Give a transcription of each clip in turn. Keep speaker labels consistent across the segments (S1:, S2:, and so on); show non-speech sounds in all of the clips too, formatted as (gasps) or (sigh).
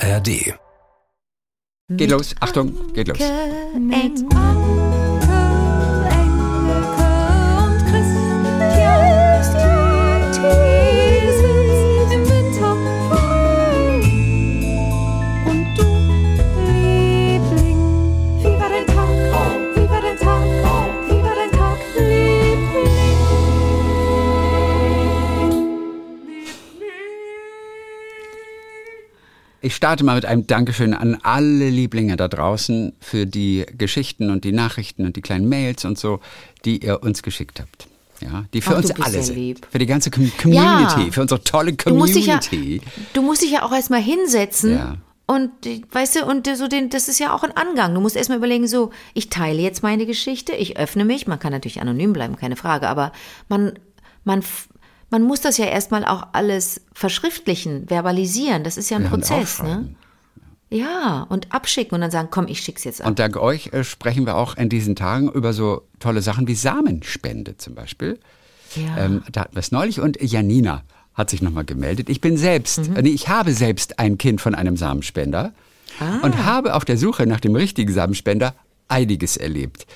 S1: ARD.
S2: Geht los, Achtung, geht los. Ich starte mal mit einem Dankeschön an alle Lieblinge da draußen für die Geschichten und die Nachrichten und die kleinen Mails und so, die ihr uns geschickt habt. Ja, die für
S3: Ach, du
S2: uns alle sind.
S3: lieb.
S2: Für die ganze Com Community,
S3: Ja.
S2: für unsere tolle
S3: Du musst, dich ja,
S2: Community.
S3: du musst dich ja auch erstmal hinsetzen.
S2: Ja.
S3: Und weißt du, und so den, das ist ja auch ein Angang. Du musst erstmal überlegen, so, ich teile jetzt meine Geschichte, ich öffne mich, man kann natürlich anonym bleiben, keine Frage, aber man, man, man muss das ja erstmal auch alles verschriftlichen, verbalisieren. Das ist ja ein
S2: Ja,
S3: Prozess, ne? Ja, und abschicken und dann sagen, komm, ich schick's jetzt ab.
S2: Und dank euch äh, sprechen wir auch in diesen Tagen über so tolle Sachen wie Samenspende zum Beispiel.
S3: Ja.
S2: Ähm, da hatten wir es neulich und Janina hat sich nochmal gemeldet. Ich bin selbst,
S3: Mhm.
S2: äh, nee, ich habe selbst ein Kind von einem Samenspender
S3: Ah.
S2: und habe auf der Suche nach dem richtigen Samenspender einiges erlebt.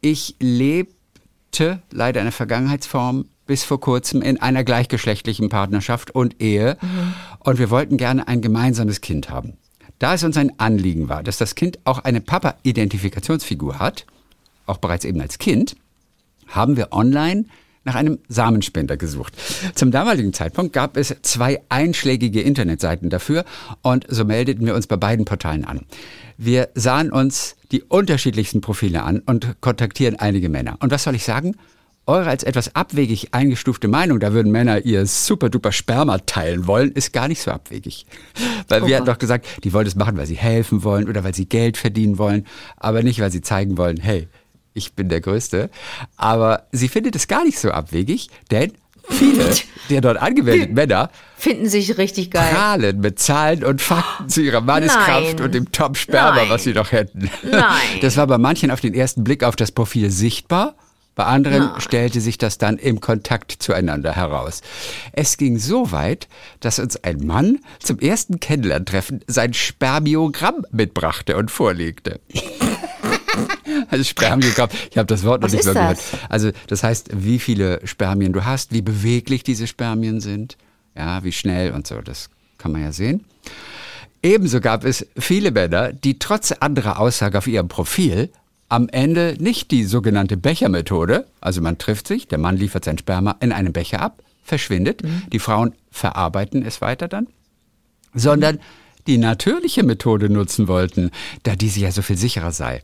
S2: Ich lebte leider in der Vergangenheitsform bis vor kurzem in einer gleichgeschlechtlichen Partnerschaft und Ehe
S3: Mhm.
S2: und wir wollten gerne ein gemeinsames Kind haben. Da es uns ein Anliegen war, dass das Kind auch eine Papa-Identifikationsfigur hat, auch bereits eben als Kind, haben wir online nach einem Samenspender gesucht. Zum damaligen Zeitpunkt gab es zwei einschlägige Internetseiten dafür und so meldeten wir uns bei beiden Portalen an. Wir sahen uns die unterschiedlichsten Profile an und kontaktieren einige Männer. Und was soll ich sagen? Eure als etwas abwegig eingestufte Meinung, da würden Männer ihr super duper Sperma teilen wollen, ist gar nicht so abwegig. Weil wir hatten doch gesagt, die wollen es machen, weil sie helfen wollen oder weil sie Geld verdienen wollen, aber nicht, weil sie zeigen wollen, hey, ich bin der Größte. Aber sie findet es gar nicht so abwegig, denn viele (laughs) der dort angemeldeten Männer
S3: Finden sich richtig geil.
S2: prahlen mit Zahlen und Fakten zu ihrer Manneskraft
S3: Nein.
S2: und dem Top-Sperma, was sie noch hätten.
S3: Nein.
S2: Das war bei manchen auf den ersten Blick auf das Profil sichtbar. Bei anderen stellte sich das dann im Kontakt zueinander heraus. Es ging so weit, dass uns ein Mann zum ersten Kennenlerntreffen sein Spermiogramm mitbrachte und vorlegte. (laughs) Also Spermiogramm, ich habe das Wort noch
S3: Was
S2: nicht so gehört. Also das heißt, wie viele Spermien du hast, wie beweglich diese Spermien sind, ja, wie schnell und so, das kann man ja sehen. Ebenso gab es viele Männer, die trotz anderer Aussage auf ihrem Profil am Ende nicht die sogenannte Bechermethode, also man trifft sich, der Mann liefert sein Sperma in einem Becher ab, verschwindet, die Frauen verarbeiten es weiter dann, sondern die natürliche Methode nutzen wollten, da diese ja so viel sicherer sei.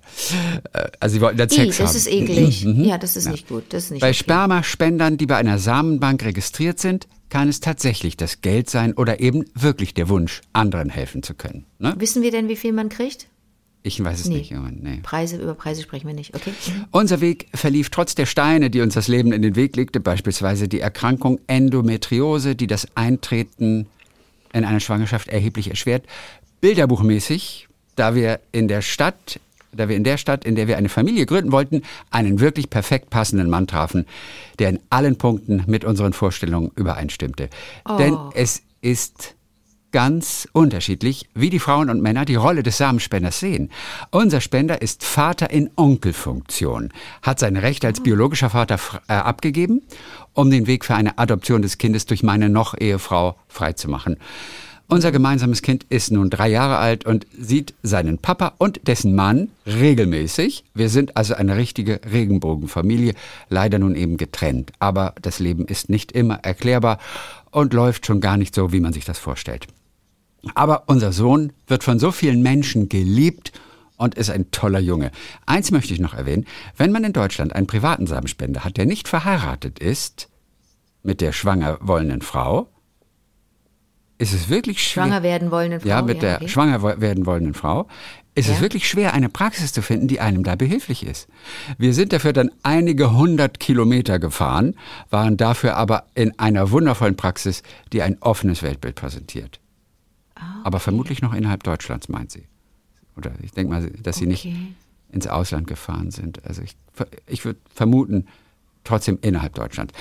S2: Äh, Also sie wollten dann
S3: I,
S2: Sex
S3: das
S2: haben.
S3: ist eklig. Ja, das ist nicht gut. Das ist nicht
S2: Bei
S3: okay.
S2: Spermaspendern, die bei einer Samenbank registriert sind, kann es tatsächlich das Geld sein oder eben wirklich der Wunsch, anderen helfen zu können. Ne?
S3: Wissen wir denn, wie viel man kriegt?
S2: Ich weiß es
S3: Nee.
S2: nicht. Junge, Nee.
S3: Preise, über Preise sprechen wir nicht, okay? (laughs)
S2: Unser Weg verlief trotz der Steine, die uns das Leben in den Weg legte, beispielsweise die Erkrankung Endometriose, die das Eintreten in eine Schwangerschaft erheblich erschwert, bilderbuchmäßig, da wir in der Stadt, da wir in der Stadt, in der wir eine Familie gründen wollten, einen wirklich perfekt passenden Mann trafen, der in allen Punkten mit unseren Vorstellungen übereinstimmte. Denn es ist ganz unterschiedlich, wie die Frauen und Männer die Rolle des Samenspenders sehen. Unser Spender ist Vater in Onkelfunktion, hat seine Rechte als biologischer Vater äh, abgegeben, um den Weg für eine Adoption des Kindes durch meine noch-Ehefrau freizumachen. Unser gemeinsames Kind ist nun drei Jahre alt und sieht seinen Papa und dessen Mann regelmäßig. Wir sind also eine richtige Regenbogenfamilie, leider nun eben getrennt. Aber das Leben ist nicht immer erklärbar und läuft schon gar nicht so, wie man sich das vorstellt. Aber unser Sohn wird von so vielen Menschen geliebt und ist ein toller Junge. Eins möchte ich noch erwähnen. Wenn man in Deutschland einen privaten Samenspender hat, der nicht verheiratet ist mit der schwanger wollenden Frau, ist es wirklich schwer.
S3: Schwanger werden wollenden Frau.
S2: Ja, mit der
S3: okay.
S2: schwanger werden wollenden Frau. Ist es
S3: Ja.
S2: wirklich schwer, eine Praxis zu finden, die einem da behilflich ist. Wir sind dafür dann einige hundert Kilometer gefahren, waren dafür aber in einer wundervollen Praxis, die ein offenes Weltbild präsentiert.
S3: Ah,
S2: Aber vermutlich noch innerhalb Deutschlands, meint sie. Oder ich denke mal, dass sie nicht
S3: Okay.
S2: ins Ausland gefahren sind. Also ich, ich würde vermuten, trotzdem innerhalb Deutschlands.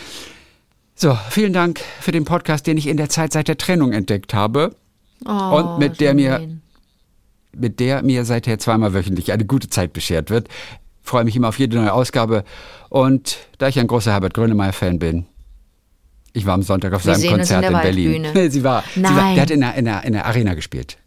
S2: So, vielen Dank für den Podcast, den ich in der Zeit seit der Trennung entdeckt habe
S3: Oh,
S2: und mit der mir mit der mir seither zweimal wöchentlich eine gute Zeit beschert wird. Freue mich immer auf jede neue Ausgabe. Und da ich ein großer Herbert Grönemeyer-Fan bin, ich war am Sonntag auf
S3: Wir
S2: seinem
S3: in
S2: Konzert
S3: der
S2: in, Berlin. Nee, (laughs) sie war, sie war,
S3: Nein.
S2: der hat in der, in, der, in der Arena gespielt.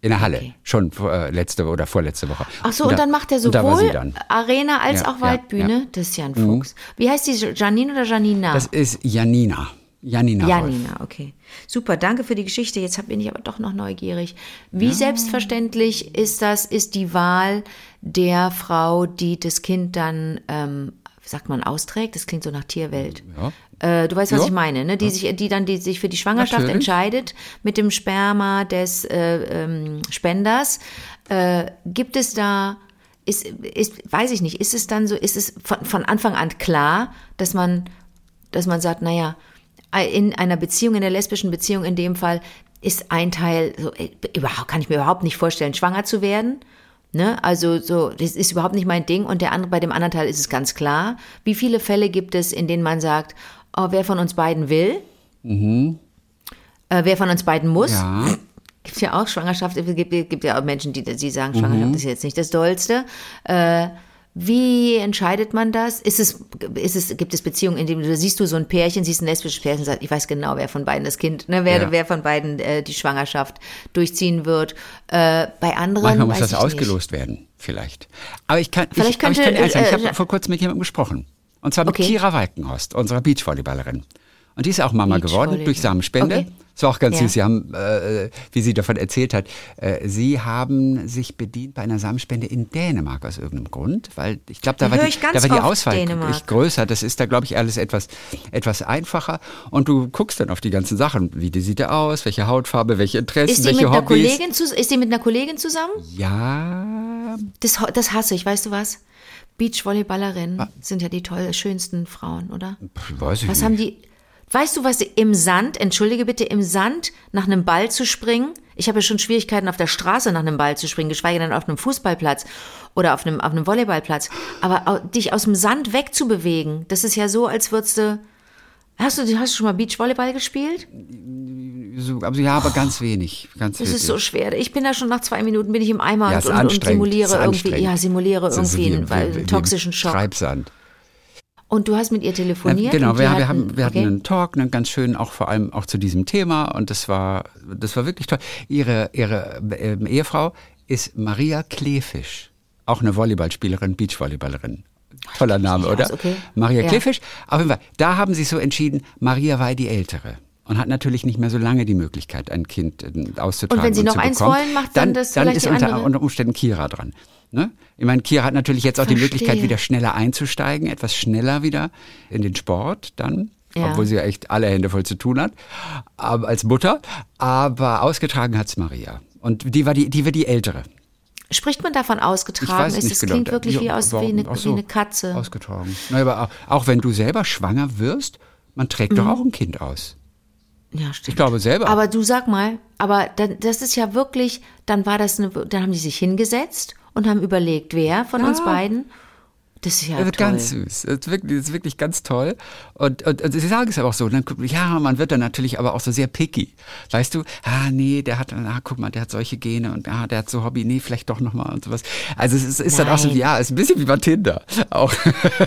S2: In der Halle.
S3: Okay.
S2: Schon äh, letzte oder vorletzte Woche.
S3: Ach so, und,
S2: da-
S3: dann macht er
S2: und da
S3: sowohl
S2: dann.
S3: Arena als
S2: Ja,
S3: auch
S2: ja,
S3: Waldbühne.
S2: ja.
S3: Das ist ja ein Fuchs. Wie heißt die? Janine oder Janina?
S2: Das ist Janina. Janina. Wolf.
S3: Janina, okay. Super, danke für die Geschichte. Jetzt bin ich aber doch noch neugierig. Wie selbstverständlich ist das, ist die Wahl der Frau, die das Kind dann, ähm, sagt man, austrägt? Das klingt so nach Tierwelt.
S2: Ja.
S3: Äh, du weißt, was
S2: Ja.
S3: ich meine, ne? Die sich, die dann die sich für die Schwangerschaft
S2: Natürlich.
S3: entscheidet mit dem Sperma des äh, ähm, Spenders. Äh, gibt es da ist, ist, weiß ich nicht, ist es dann so, ist es von, von Anfang an klar, dass man, dass man sagt, naja, in einer Beziehung, in der lesbischen Beziehung in dem Fall, ist ein Teil, so, äh, überhaupt, kann ich mir überhaupt nicht vorstellen, schwanger zu werden. Ne? Also so, das ist überhaupt nicht mein Ding. Und der andere, bei dem anderen Teil ist es ganz klar. Wie viele Fälle gibt es, in denen man sagt, oh, wer von uns beiden will? Äh, wer von uns beiden muss?
S2: Ja. (laughs)
S3: Gibt ja auch Schwangerschaft, es gibt, gibt ja auch Menschen, die, die sagen, Schwangerschaft ist jetzt nicht das Dollste. Äh, wie entscheidet man das? Ist es, ist es, gibt es Beziehungen, in denen du siehst du so ein Pärchen, siehst ein lesbisches Pärchen, sagt, ich weiß genau, wer von beiden das Kind, ne, wer,
S2: Ja.
S3: wer von beiden äh, die Schwangerschaft durchziehen wird. Äh, bei anderen
S2: Manchmal muss das
S3: ich
S2: ausgelost werden, vielleicht. Aber ich kann,
S3: Vielleicht
S2: ich, aber ich
S3: könnte,
S2: kann eins sagen, ich
S3: äh,
S2: habe vor kurzem mit jemandem gesprochen. Und zwar mit
S3: Okay.
S2: Kira Walkenhorst, unserer Beachvolleyballerin. Und die ist auch Mama geworden durch Samenspende.
S3: Okay.
S2: Das war auch ganz
S3: Ja.
S2: süß. Sie haben, äh, wie sie davon erzählt hat, äh, sie haben sich bedient bei einer Samenspende in Dänemark aus irgendeinem Grund, weil ich glaube, da,
S3: Da
S2: war die, da war die Auswahl größer. Das ist da, glaube ich, alles etwas, etwas einfacher. Und du guckst dann auf die ganzen Sachen. Wie die sieht er aus, welche Hautfarbe, welche Interessen, welche
S3: mit einer
S2: Hobbys.
S3: Ist sie mit einer Kollegin zusammen?
S2: Ja,
S3: Das, das hasse ich, weißt du was? Beachvolleyballerinnen sind ja die toll, schönsten Frauen, oder?
S2: weiß ich
S3: Was
S2: nicht.
S3: haben die? Weißt du, was im Sand, entschuldige bitte, im Sand nach einem Ball zu springen? Ich habe ja schon Schwierigkeiten auf der Straße nach einem Ball zu springen, geschweige denn auf einem Fußballplatz oder auf einem, auf einem Volleyballplatz. Aber dich aus dem Sand wegzubewegen, das ist ja so, als würdest du. Hast du, hast du schon mal Beachvolleyball gespielt?
S2: So, also ja, aber ganz wenig. Ganz
S3: Das
S2: wenig.
S3: ist so schwer. Ich bin da schon nach zwei Minuten bin ich im Eimer
S2: ja,
S3: und, und, simuliere irgendwie, ja, simuliere
S2: ist
S3: irgendwie
S2: wie-
S3: einen, einen
S2: wie- wie
S3: toxischen Schock.
S2: Treibsand.
S3: Und du hast mit ihr
S2: Ja,
S3: telefoniert?
S2: genau,
S3: und die
S2: wir,
S3: hatten-
S2: haben, wir hatten
S3: okay.
S2: einen Talk, einen ganz schönen, auch vor allem auch zu diesem Thema und das war, das war wirklich toll. Ihre, ihre ähm, Ehefrau ist Maria Klefisch, auch eine Volleyballspielerin, Beachvolleyballerin. Toller Name, oder?
S3: aus, okay.
S2: Maria
S3: Ja.
S2: Klefisch. Auf jeden Fall, da haben sie so entschieden, Maria war die Ältere. Und hat natürlich nicht mehr so lange die Möglichkeit, ein Kind äh, auszutragen.
S3: Und wenn sie noch
S2: zu
S3: eins wollen, macht dann das
S2: dann ist
S3: die
S2: unter, unter Umständen Kira dran. Ne? Ich meine, Kira hat natürlich jetzt auch die
S3: Verstehe.
S2: Möglichkeit, wieder schneller einzusteigen, etwas schneller wieder in den Sport dann.
S3: Ja.
S2: Obwohl sie ja echt alle Hände voll zu tun hat, aber als Mutter. Aber ausgetragen hat's Maria. Und die war die, die war die ältere.
S3: Spricht man davon
S2: Ich
S3: ausgetragen? ist, es
S2: genau.
S3: klingt wirklich
S2: Ja,
S3: wie, aus, wie, eine,
S2: Ach
S3: wie
S2: so.
S3: eine Katze.
S2: Ausgetragen. Na, aber auch, auch wenn du selber schwanger wirst, man trägt
S3: Mhm.
S2: doch auch ein Kind aus.
S3: Ja,
S2: Ich
S3: stimmt.
S2: glaube selber.
S3: Aber du sag mal, aber dann, das ist ja wirklich, dann war das eine, dann haben die sich hingesetzt und haben überlegt, wer von uns beiden. Das ist ja
S2: ist ganz süß. Das ist wirklich, das ist wirklich ganz toll. Und, und, und sie sagen es aber auch so. Dann, ja, man wird dann natürlich aber auch so sehr picky. Weißt du, ah, nee, der hat, ah, guck mal, der hat solche Gene und ah, der hat so Hobby, nee, vielleicht doch nochmal und sowas. Also es ist, ist dann auch so, ja, ist ein bisschen wie bei Tinder. Auch.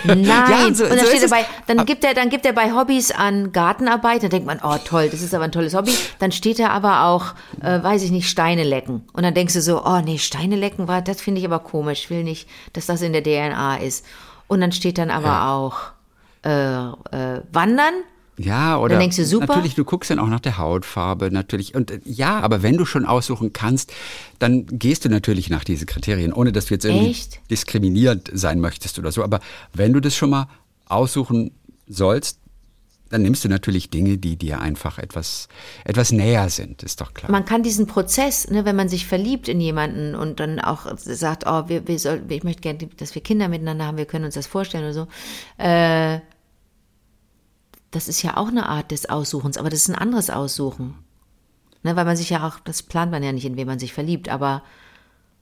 S3: Nein, (laughs)
S2: ja,
S3: und,
S2: so,
S3: dann
S2: so
S3: steht
S2: ist
S3: er
S2: es.
S3: bei, dann gibt er, dann gibt er bei Hobbys an Gartenarbeit, dann denkt man, oh toll, das ist aber ein tolles Hobby. Dann steht er aber auch, äh, weiß ich nicht, Steine lecken. Und dann denkst du so, oh nee, Steine lecken war, das finde ich aber komisch. Ich will nicht, dass das in der DNA ist. Und dann steht dann aber auch äh, äh, Wandern.
S2: Ja, oder
S3: Dann denkst du, super.
S2: natürlich, du guckst dann auch nach der Hautfarbe, natürlich. Und äh, ja, aber wenn du schon aussuchen kannst, dann gehst du natürlich nach diesen Kriterien, ohne dass du jetzt irgendwie
S3: Echt?
S2: diskriminierend sein möchtest oder so. Aber wenn du das schon mal aussuchen sollst, dann nimmst du natürlich Dinge, die dir einfach etwas, etwas näher sind, ist doch klar.
S3: Man kann diesen Prozess, ne, wenn man sich verliebt in jemanden und dann auch sagt, oh, wir, wir soll, ich möchte gerne, dass wir Kinder miteinander haben, wir können uns das vorstellen oder so. Äh, das ist ja auch eine Art des Aussuchens, aber das ist ein anderes Aussuchen. Ne, weil man sich ja auch, das plant man ja nicht, in wen man sich verliebt, aber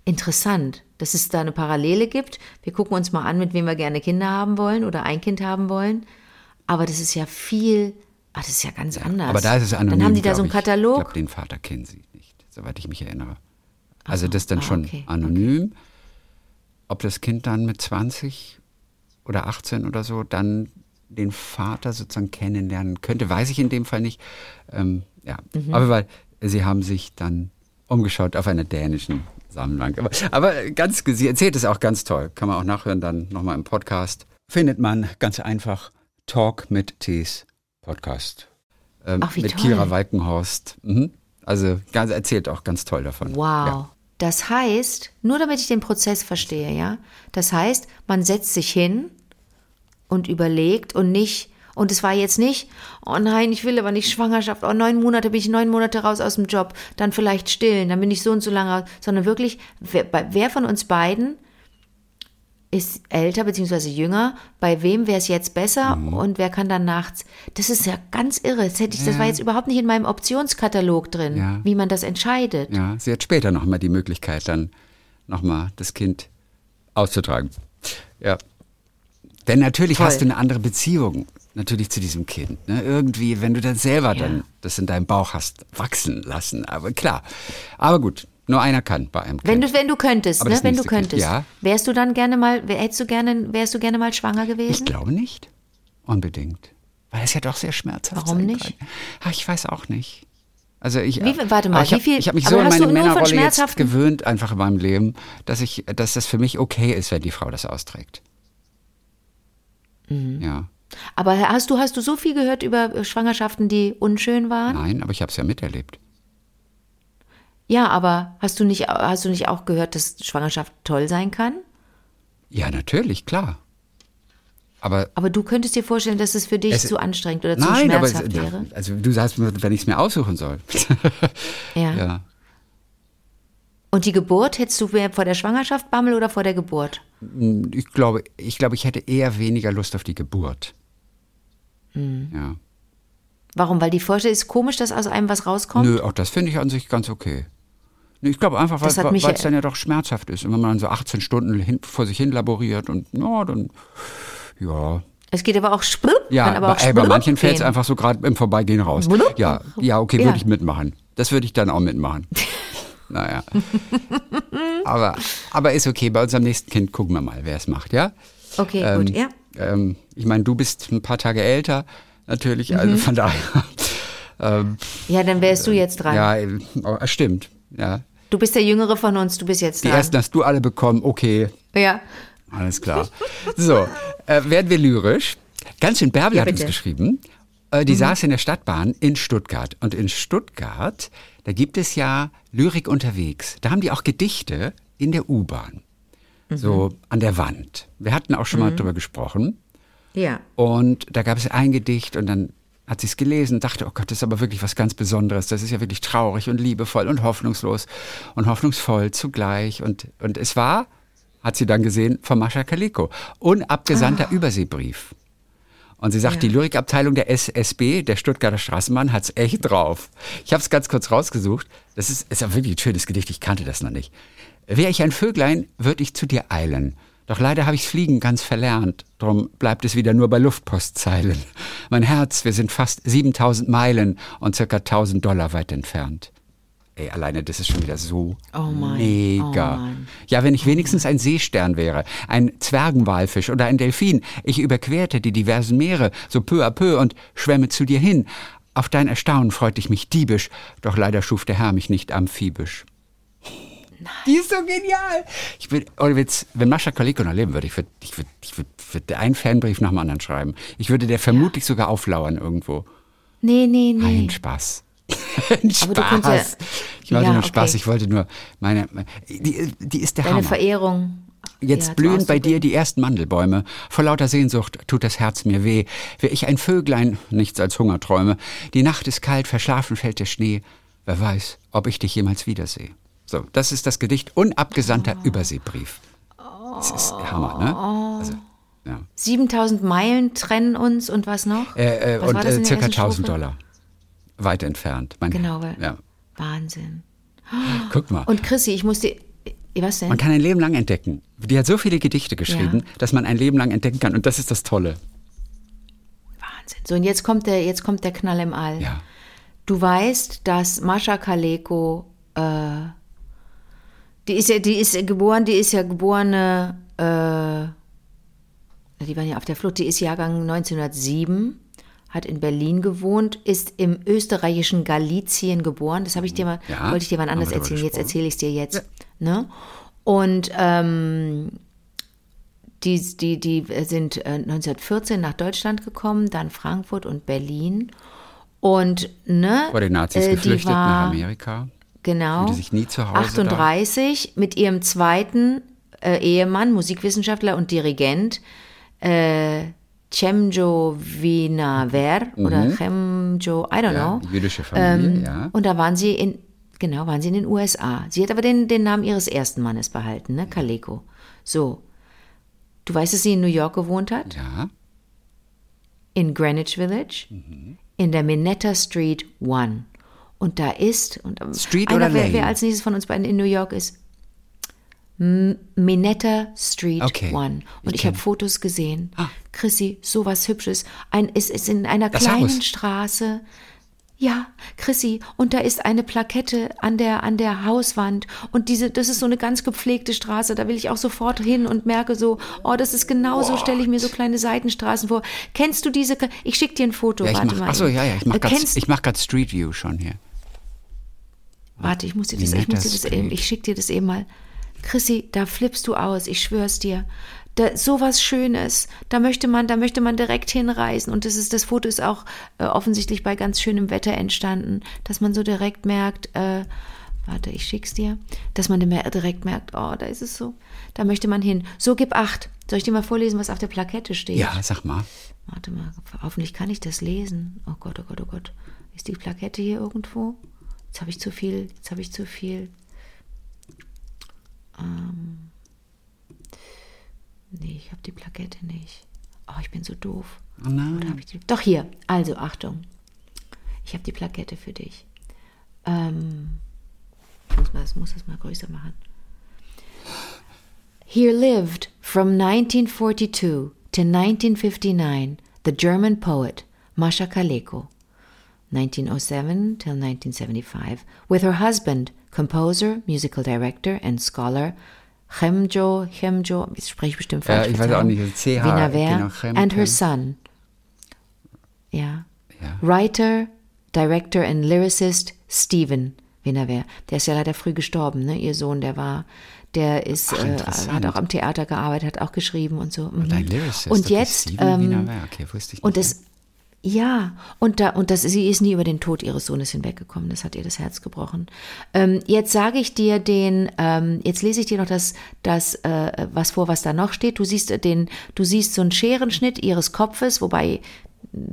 S3: interessant, dass es da eine Parallele gibt. Wir gucken uns mal an, mit wem wir gerne Kinder haben wollen oder ein Kind haben wollen. Aber das ist ja viel, ah, das ist ja ganz anders.
S2: aber da ist es anonym,
S3: Dann haben die da so einen
S2: ich. Ich
S3: Katalog.
S2: glaube, den Vater kennen sie nicht, soweit ich mich erinnere. Also das ist dann
S3: ah,
S2: schon
S3: okay,
S2: anonym. Ob das Kind dann mit 20 oder 18 oder so dann den Vater sozusagen kennenlernen könnte, weiß ich in dem Fall nicht. Ähm, ja,
S3: Mhm.
S2: aber weil sie haben sich dann umgeschaut auf einer dänischen Samenbank. Aber, aber ganz, sie erzählt es auch ganz toll. Kann man auch nachhören dann nochmal im Podcast. Findet man ganz einfach Talk mit Tees Podcast. Ähm,
S3: Ach,
S2: mit
S3: toll.
S2: Kira Walkenhorst. Mhm. Also ganz, erzählt auch ganz toll davon.
S3: Wow.
S2: Ja.
S3: Das heißt, nur damit ich den Prozess verstehe, ja, das heißt, man setzt sich hin und überlegt und nicht, und es war jetzt nicht, oh nein, ich will aber nicht Schwangerschaft, oh neun Monate bin ich neun Monate raus aus dem Job, dann vielleicht stillen, dann bin ich so und so lange raus, sondern wirklich, wer, bei- wer von uns beiden ist älter bzw. jünger, bei wem wäre es jetzt besser
S2: Mhm.
S3: und wer kann dann nachts. Das ist ja ganz irre. Das, hätte ich, das war jetzt überhaupt nicht in meinem Optionskatalog drin,
S2: Ja.
S3: wie man das entscheidet.
S2: Ja, sie hat später nochmal die Möglichkeit, dann nochmal das Kind auszutragen. Ja. Denn natürlich
S3: Toll.
S2: hast du eine andere Beziehung, natürlich zu diesem Kind. Ne? Irgendwie, wenn du dann selber
S3: Ja.
S2: dann das in deinem Bauch hast wachsen lassen. Aber klar. Aber gut, nur einer kann bei einem Kind.
S3: Wenn du, wenn du könntest, ne? Wenn du
S2: Kind,
S3: könntest.
S2: ja.
S3: Wärst du dann gerne mal, hättest du gerne, wärst du gerne mal schwanger
S2: ich
S3: gewesen?
S2: glaube nicht. Unbedingt. Weil es ja doch sehr schmerzhaft
S3: Warum
S2: sein
S3: nicht?
S2: kann. Ach, ich weiß auch nicht. Also ich,
S3: Wie viel- warte mal,
S2: ich
S3: wie
S2: hab,
S3: viel-
S2: ich habe mich so in
S3: hast
S2: meine Männerrolle jetzt gewöhnt, einfach in meinem Leben, dass ich, dass das für mich okay ist, wenn die Frau das austrägt.
S3: Mhm.
S2: Ja,
S3: Aber hast du, hast du so viel gehört über äh, Schwangerschaften, die unschön waren?
S2: nein, aber ich habe es ja miterlebt.
S3: Ja, aber hast du nicht, hast du nicht auch gehört, dass Schwangerschaft toll sein kann?
S2: Ja, natürlich, klar. Aber
S3: Aber du könntest dir vorstellen, dass es für dich
S2: Es-
S3: zu anstrengend oder zu
S2: nein, aber es,
S3: schmerzhaft wäre?
S2: also du sagst mir, wenn ich es mir aussuchen soll. (laughs)
S3: Ja.
S2: ja.
S3: Und die Geburt, hättest du mehr vor der Schwangerschaft Bammel oder vor der Geburt?
S2: Ich glaube, ich glaube, ich hätte eher weniger Lust auf die Geburt.
S3: Mhm.
S2: Ja.
S3: Warum? Weil die Vorstellung ist komisch, dass aus einem was rauskommt?
S2: Nö, auch das finde ich an sich ganz okay. Ich glaube einfach, weil es
S3: ja-
S2: dann ja doch schmerzhaft ist. Und wenn man dann so 18 Stunden hin, vor sich hin laboriert und ja, dann ja.
S3: Es geht aber auch splupp,
S2: Ja,
S3: kann aber
S2: bei,
S3: auch
S2: ey, bei manchen fällt es einfach so gerade im Vorbeigehen raus.
S3: Blub.
S2: Ja, ja, okay,
S3: Ja.
S2: würde ich mitmachen. Das würde ich dann auch mitmachen. (laughs) naja. aber, aber ist okay. Bei unserem nächsten Kind gucken wir mal, wer es macht, ja?
S3: Okay,
S2: Ähm,
S3: gut, ja.
S2: Ähm, ich meine, du bist ein paar Tage älter, natürlich,
S3: Mhm.
S2: also von daher. (laughs) ähm,
S3: Ja, dann wärst du jetzt dran.
S2: ja, äh, oh, stimmt. Ja.
S3: Du bist der Jüngere von uns, du bist jetzt
S2: Die
S3: dran.
S2: ersten hast du alle bekommen, okay,
S3: ja.
S2: alles klar. So, äh, werden wir lyrisch. Ganz schön Bärbel
S3: Ja,
S2: hat uns geschrieben. Äh, die saß in der Stadtbahn in Stuttgart. Und in Stuttgart, da gibt es ja Lyrik unterwegs. Da haben die auch Gedichte in der U-Bahn. So an der Wand. Wir hatten auch schon mal drüber gesprochen.
S3: Ja.
S2: Und da gab es ein Gedicht und dann hat sie es gelesen dachte, oh Gott, das ist aber wirklich was ganz Besonderes. Das ist ja wirklich traurig und liebevoll und hoffnungslos und hoffnungsvoll zugleich. Und, und es war, hat sie dann gesehen, von Mascha Kaliko. Unabgesandter Überseebrief. Und sie sagt,
S3: Ja.
S2: die Lyrikabteilung der SSB, der Stuttgarter Straßenbahn, hat's echt drauf. Ich habe es ganz kurz rausgesucht. Das ist, ist ja wirklich ein schönes Gedicht, ich kannte das noch nicht. Wär ich ein Vöglein, würd ich zu dir eilen. Doch leider habe ich's Fliegen ganz verlernt. Drum bleibt es wieder nur bei Luftpostzeilen. Mein Herz, wir sind fast 7000 Meilen und circa 1000 Dollar weit entfernt. Ey, alleine das ist schon wieder so
S3: Oh
S2: mega.
S3: oh.
S2: Ja, wenn ich wenigstens ein Seestern wäre, ein Zwergenwalfisch oder ein Delfin, ich überquerte die diversen Meere so peu à peu und schwämme zu dir hin. Auf dein Erstaunen freut ich mich diebisch, doch leider schuf der Herr mich nicht amphibisch. Die ist so genial. Ich will, ohne Witz, wenn Mascha Kaliko noch leben würde, ich würde ich würd, ich würd, würd einen Fanbrief nach dem anderen schreiben. Ich würde der vermutlich sogar auflauern irgendwo.
S3: Nee, nee, nee.
S2: Ein Spaß. Ein (laughs)
S3: Aber du ja-
S2: Spaß. ich wollte
S3: Ja,
S2: nur Spaß.
S3: okay.
S2: Ich wollte nur meine, die, die ist der
S3: Deine
S2: Hammer.
S3: Verehrung.
S2: Jetzt
S3: ja,
S2: blühen bei dir die ersten Mandelbäume. Vor lauter Sehnsucht tut das Herz mir weh. Wär ich ein Vöglein, nichts als Hungerträume. Die Nacht ist kalt, verschlafen fällt der Schnee. Wer weiß, ob ich dich jemals wiedersehe. So, das ist das Gedicht Unabgesandter
S3: Oh.
S2: Überseebrief. Das ist Hammer, ne? Also, ja.
S3: 7000 Meilen trennen uns und was noch?
S2: Äh, äh,
S3: was
S2: und äh, circa
S3: ersten
S2: 1000
S3: Strophe?
S2: Dollar. Weit entfernt. Mein,
S3: Genau, weil-
S2: Ja.
S3: Wahnsinn.
S2: Guck mal.
S3: Und Chrissy, ich musste. Was denn?
S2: Man kann ein Leben lang entdecken. Die hat so viele Gedichte geschrieben,
S3: Ja.
S2: dass man ein Leben lang entdecken kann. Und das ist das Tolle.
S3: Wahnsinn. So, und jetzt kommt der, jetzt kommt der Knall im All.
S2: Ja.
S3: Du weißt, dass Mascha Kaleko äh, Die ist ja, die ist ja geboren, die ist ja geborene, äh, die waren ja auf der Flucht, die ist Jahrgang 1907, hat in Berlin gewohnt, ist im österreichischen Galizien geboren. Das habe ich dir mal,
S2: Ja,
S3: wollte ich dir mal anders erzählen. Jetzt erzähle ich es dir jetzt. Ne? Und ähm, die, die, die sind äh, 1914 nach Deutschland gekommen, dann Frankfurt und Berlin. Und ne,
S2: Vor den Nazis
S3: äh,
S2: geflüchtet
S3: war,
S2: nach Amerika.
S3: Genau.
S2: Fühlte sich nie zu Hause
S3: 38 mit ihrem zweiten äh, Ehemann, Musikwissenschaftler und Dirigent, äh, Cemjo Vinaver oder Cemjo, I don't
S2: Mhm. Ja,
S3: know.
S2: jüdische Familie,
S3: Ähm,
S2: ja.
S3: Und da waren sie in, genau, waren sie in den USA. Sie hat aber den, den Namen ihres ersten Mannes behalten, ne, Kaleko. So. Du weißt, dass sie in New York gewohnt hat?
S2: Ja.
S3: in Greenwich Village,
S2: Mhm.
S3: in der Minetta Street One. Und da ist, und
S2: Street
S3: einer,
S2: oder
S3: wer,
S2: Lane?
S3: wer als nächstes von uns beiden in New York ist, Minetta Street
S2: Okay.
S3: One. Und
S2: Ich
S3: ich, habe Fotos gesehen.
S2: Ah.
S3: Chrissy, sowas Hübsches. Ein, es ist in einer
S2: Das
S3: kleinen
S2: Haus.
S3: Straße. Ja, Chrissy, und da ist eine Plakette an der, an der Hauswand. Und diese, das ist so eine ganz gepflegte Straße. Da will ich auch sofort hin und merke so, oh, das ist genau so, stelle ich mir so kleine Seitenstraßen vor. Kennst du diese? Ich schicke dir ein Foto.
S2: Ja, ich
S3: Warte
S2: mach,
S3: mal.
S2: achso, ja, ja, ich mache
S3: Äh,
S2: gerade mach Street View schon hier.
S3: Warte, ich muss dir das, ich muss dir das eben, ich schicke dir das eben mal. Chrissy, da flippst du aus, ich schwör's dir. Da, sowas Schönes, da möchte man, da möchte man direkt hinreisen und das ist, das Foto ist auch äh, offensichtlich bei ganz schönem Wetter entstanden, dass man so direkt merkt, äh, warte, ich schick's dir, dass man direkt merkt, oh, da ist es so, da möchte man hin. So, gib acht. Soll ich dir mal vorlesen, was auf der Plakette steht?
S2: Ja, sag mal.
S3: Warte mal, hoffentlich kann ich das lesen. Oh Gott, oh Gott, oh Gott. Ist die Plakette hier irgendwo? Jetzt habe ich zu viel, jetzt habe ich zu viel. Ähm, nee, ich habe die Plakette nicht. Oh, ich bin so doof.
S2: Oh nein.
S3: Doch hier, also Achtung. Ich habe die Plakette für dich. Ähm, ich muss, mal, ich muss das mal größer machen. Here lived from 1942 to 1959 the German poet Masha Kaleko, 1907 till 1975, with her husband, composer, musical director, and scholar Chemjo, Chemjo, ich spreche bestimmt
S2: Ja,
S3: falsch,
S2: ich weiß auch nicht, CH,
S3: Vinaver,
S2: genau, Chem,
S3: and her son. Ja.
S2: Ja.
S3: Writer, Director and Lyricist Steven Vinaver. Der ist ja leider früh gestorben, ne? Ihr Sohn, der war, der ist,
S2: Ach,
S3: äh, hat auch am Theater gearbeitet, hat auch geschrieben und so. Mhm.
S2: Dein Lyricist.
S3: Und jetzt, ähm,
S2: Okay, wusste ich nicht.
S3: und das, ja, und da, und das, sie ist nie über den Tod ihres Sohnes hinweggekommen. Das hat ihr das Herz gebrochen. Ähm, jetzt sage ich dir den, ähm, jetzt lese ich dir noch das, das, äh, was vor, was da noch steht. Du siehst äh, den, du siehst so einen Scherenschnitt ihres Kopfes, wobei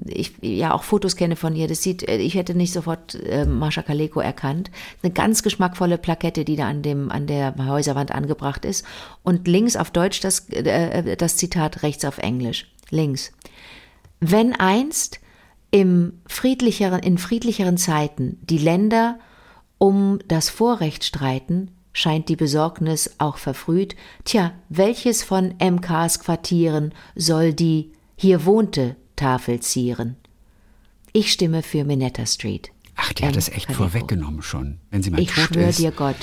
S3: ich ja auch Fotos kenne von ihr. Das sieht, äh, ich hätte nicht sofort äh, Mascha Kaleko erkannt. Eine ganz geschmackvolle Plakette, die da an dem, an der Häuserwand angebracht ist. Und links auf Deutsch das, äh, das Zitat, rechts auf Englisch. Links. Wenn einst im friedlicheren, in friedlicheren Zeiten die Länder um das Vorrecht streiten, scheint die Besorgnis auch verfrüht. Tja, welches von MKs Quartieren soll die hier wohnte Tafel zieren? Ich stimme für Minetta Street.
S2: Ach, die hat das echt
S3: Kaleko.
S2: vorweggenommen schon. Wenn sie mal
S3: Ich
S2: tot
S3: schwöre
S2: ist.
S3: dir Gott.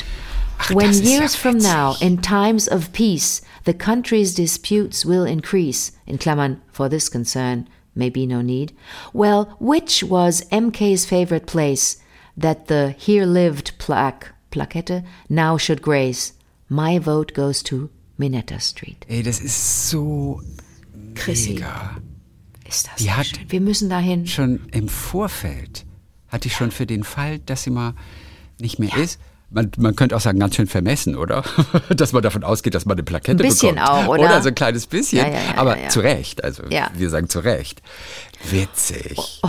S2: Ach,
S3: When
S2: ist ja
S3: years from now, in times of peace, the country's disputes will increase, in Klammern, for this concern, may be no need. Well, which was MK's favorite place that the here lived plaque, Plakette, now should grace? My vote goes to Minetta Street.
S2: Ey, das ist so
S3: Chrissy,
S2: mega.
S3: ist das
S2: Die hat-
S3: schön. Wir müssen dahin.
S2: Schon im Vorfeld hatte ich schon für den Fall, dass sie mal nicht mehr ist. Man, man könnte auch sagen, ganz schön vermessen, oder? (laughs) dass man davon ausgeht, dass man eine Plakette
S3: Ein bisschen
S2: bekommt.
S3: auch, oder?
S2: Oder so ein kleines bisschen.
S3: Ja, ja, ja,
S2: aber zu Recht. Also wir sagen zu Recht. Witzig.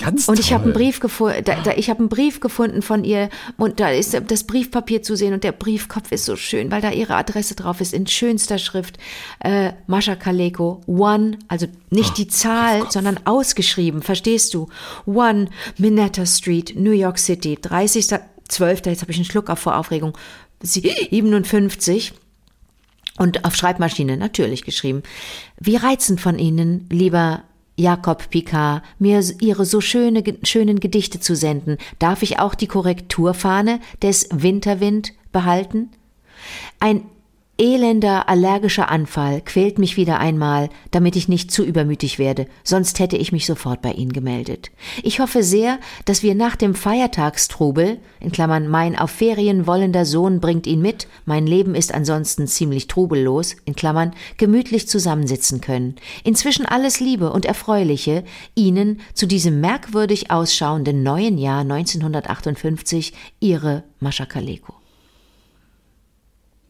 S2: Ganz
S3: Und ich habe einen
S2: toll.
S3: Brief gefunden, da, da, ich habe einen Brief gefunden von ihr und da ist das Briefpapier zu sehen und der Briefkopf ist so schön, weil da ihre Adresse drauf ist in schönster Schrift. Äh, Mascha Kaleko, One, also nicht die Zahl, sondern ausgeschrieben, verstehst du? One, Minetta Street, New York City, 30.12., jetzt habe ich einen Schluck auf vor Aufregung, 57. Und auf Schreibmaschine natürlich geschrieben. Wie reizend von Ihnen, lieber Jakob Picard, mir Ihre so schöne, schönen Gedichte zu senden. Darf ich auch die Korrekturfahne des Winterwind behalten? Ein elender allergischer Anfall quält mich wieder einmal, damit ich nicht zu übermütig werde, sonst hätte ich mich sofort bei Ihnen gemeldet. Ich hoffe sehr, dass wir nach dem Feiertagstrubel, in Klammern mein auf Ferien wollender Sohn bringt ihn mit, mein Leben ist ansonsten ziemlich trubellos, in Klammern, gemütlich zusammensitzen können. Inzwischen alles Liebe und Erfreuliche Ihnen zu diesem merkwürdig ausschauenden neuen Jahr 1958, Ihre Mascha Kaleko.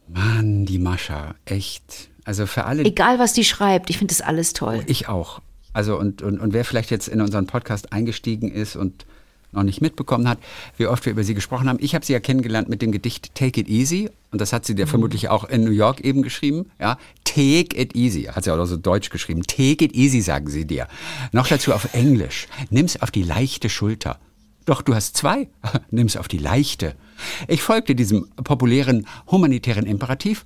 S2: Mann, die Mascha, echt. Also für alle.
S3: Egal, was die schreibt, ich finde das alles toll.
S2: Ich auch. Also und, und, und wer vielleicht jetzt in unseren Podcast eingestiegen ist und noch nicht mitbekommen hat, wie oft wir über sie gesprochen haben. Ich habe sie ja kennengelernt mit dem Gedicht Take It Easy und das hat sie dir vermutlich auch in New York eben geschrieben. Ja, Take It Easy, hat sie auch so deutsch geschrieben. Take It Easy, sagen sie dir. Noch dazu auf Englisch. Nimm's auf die leichte Schulter. Doch du hast zwei. (laughs) Nimm's auf die leichte. Ich folgte diesem populären humanitären Imperativ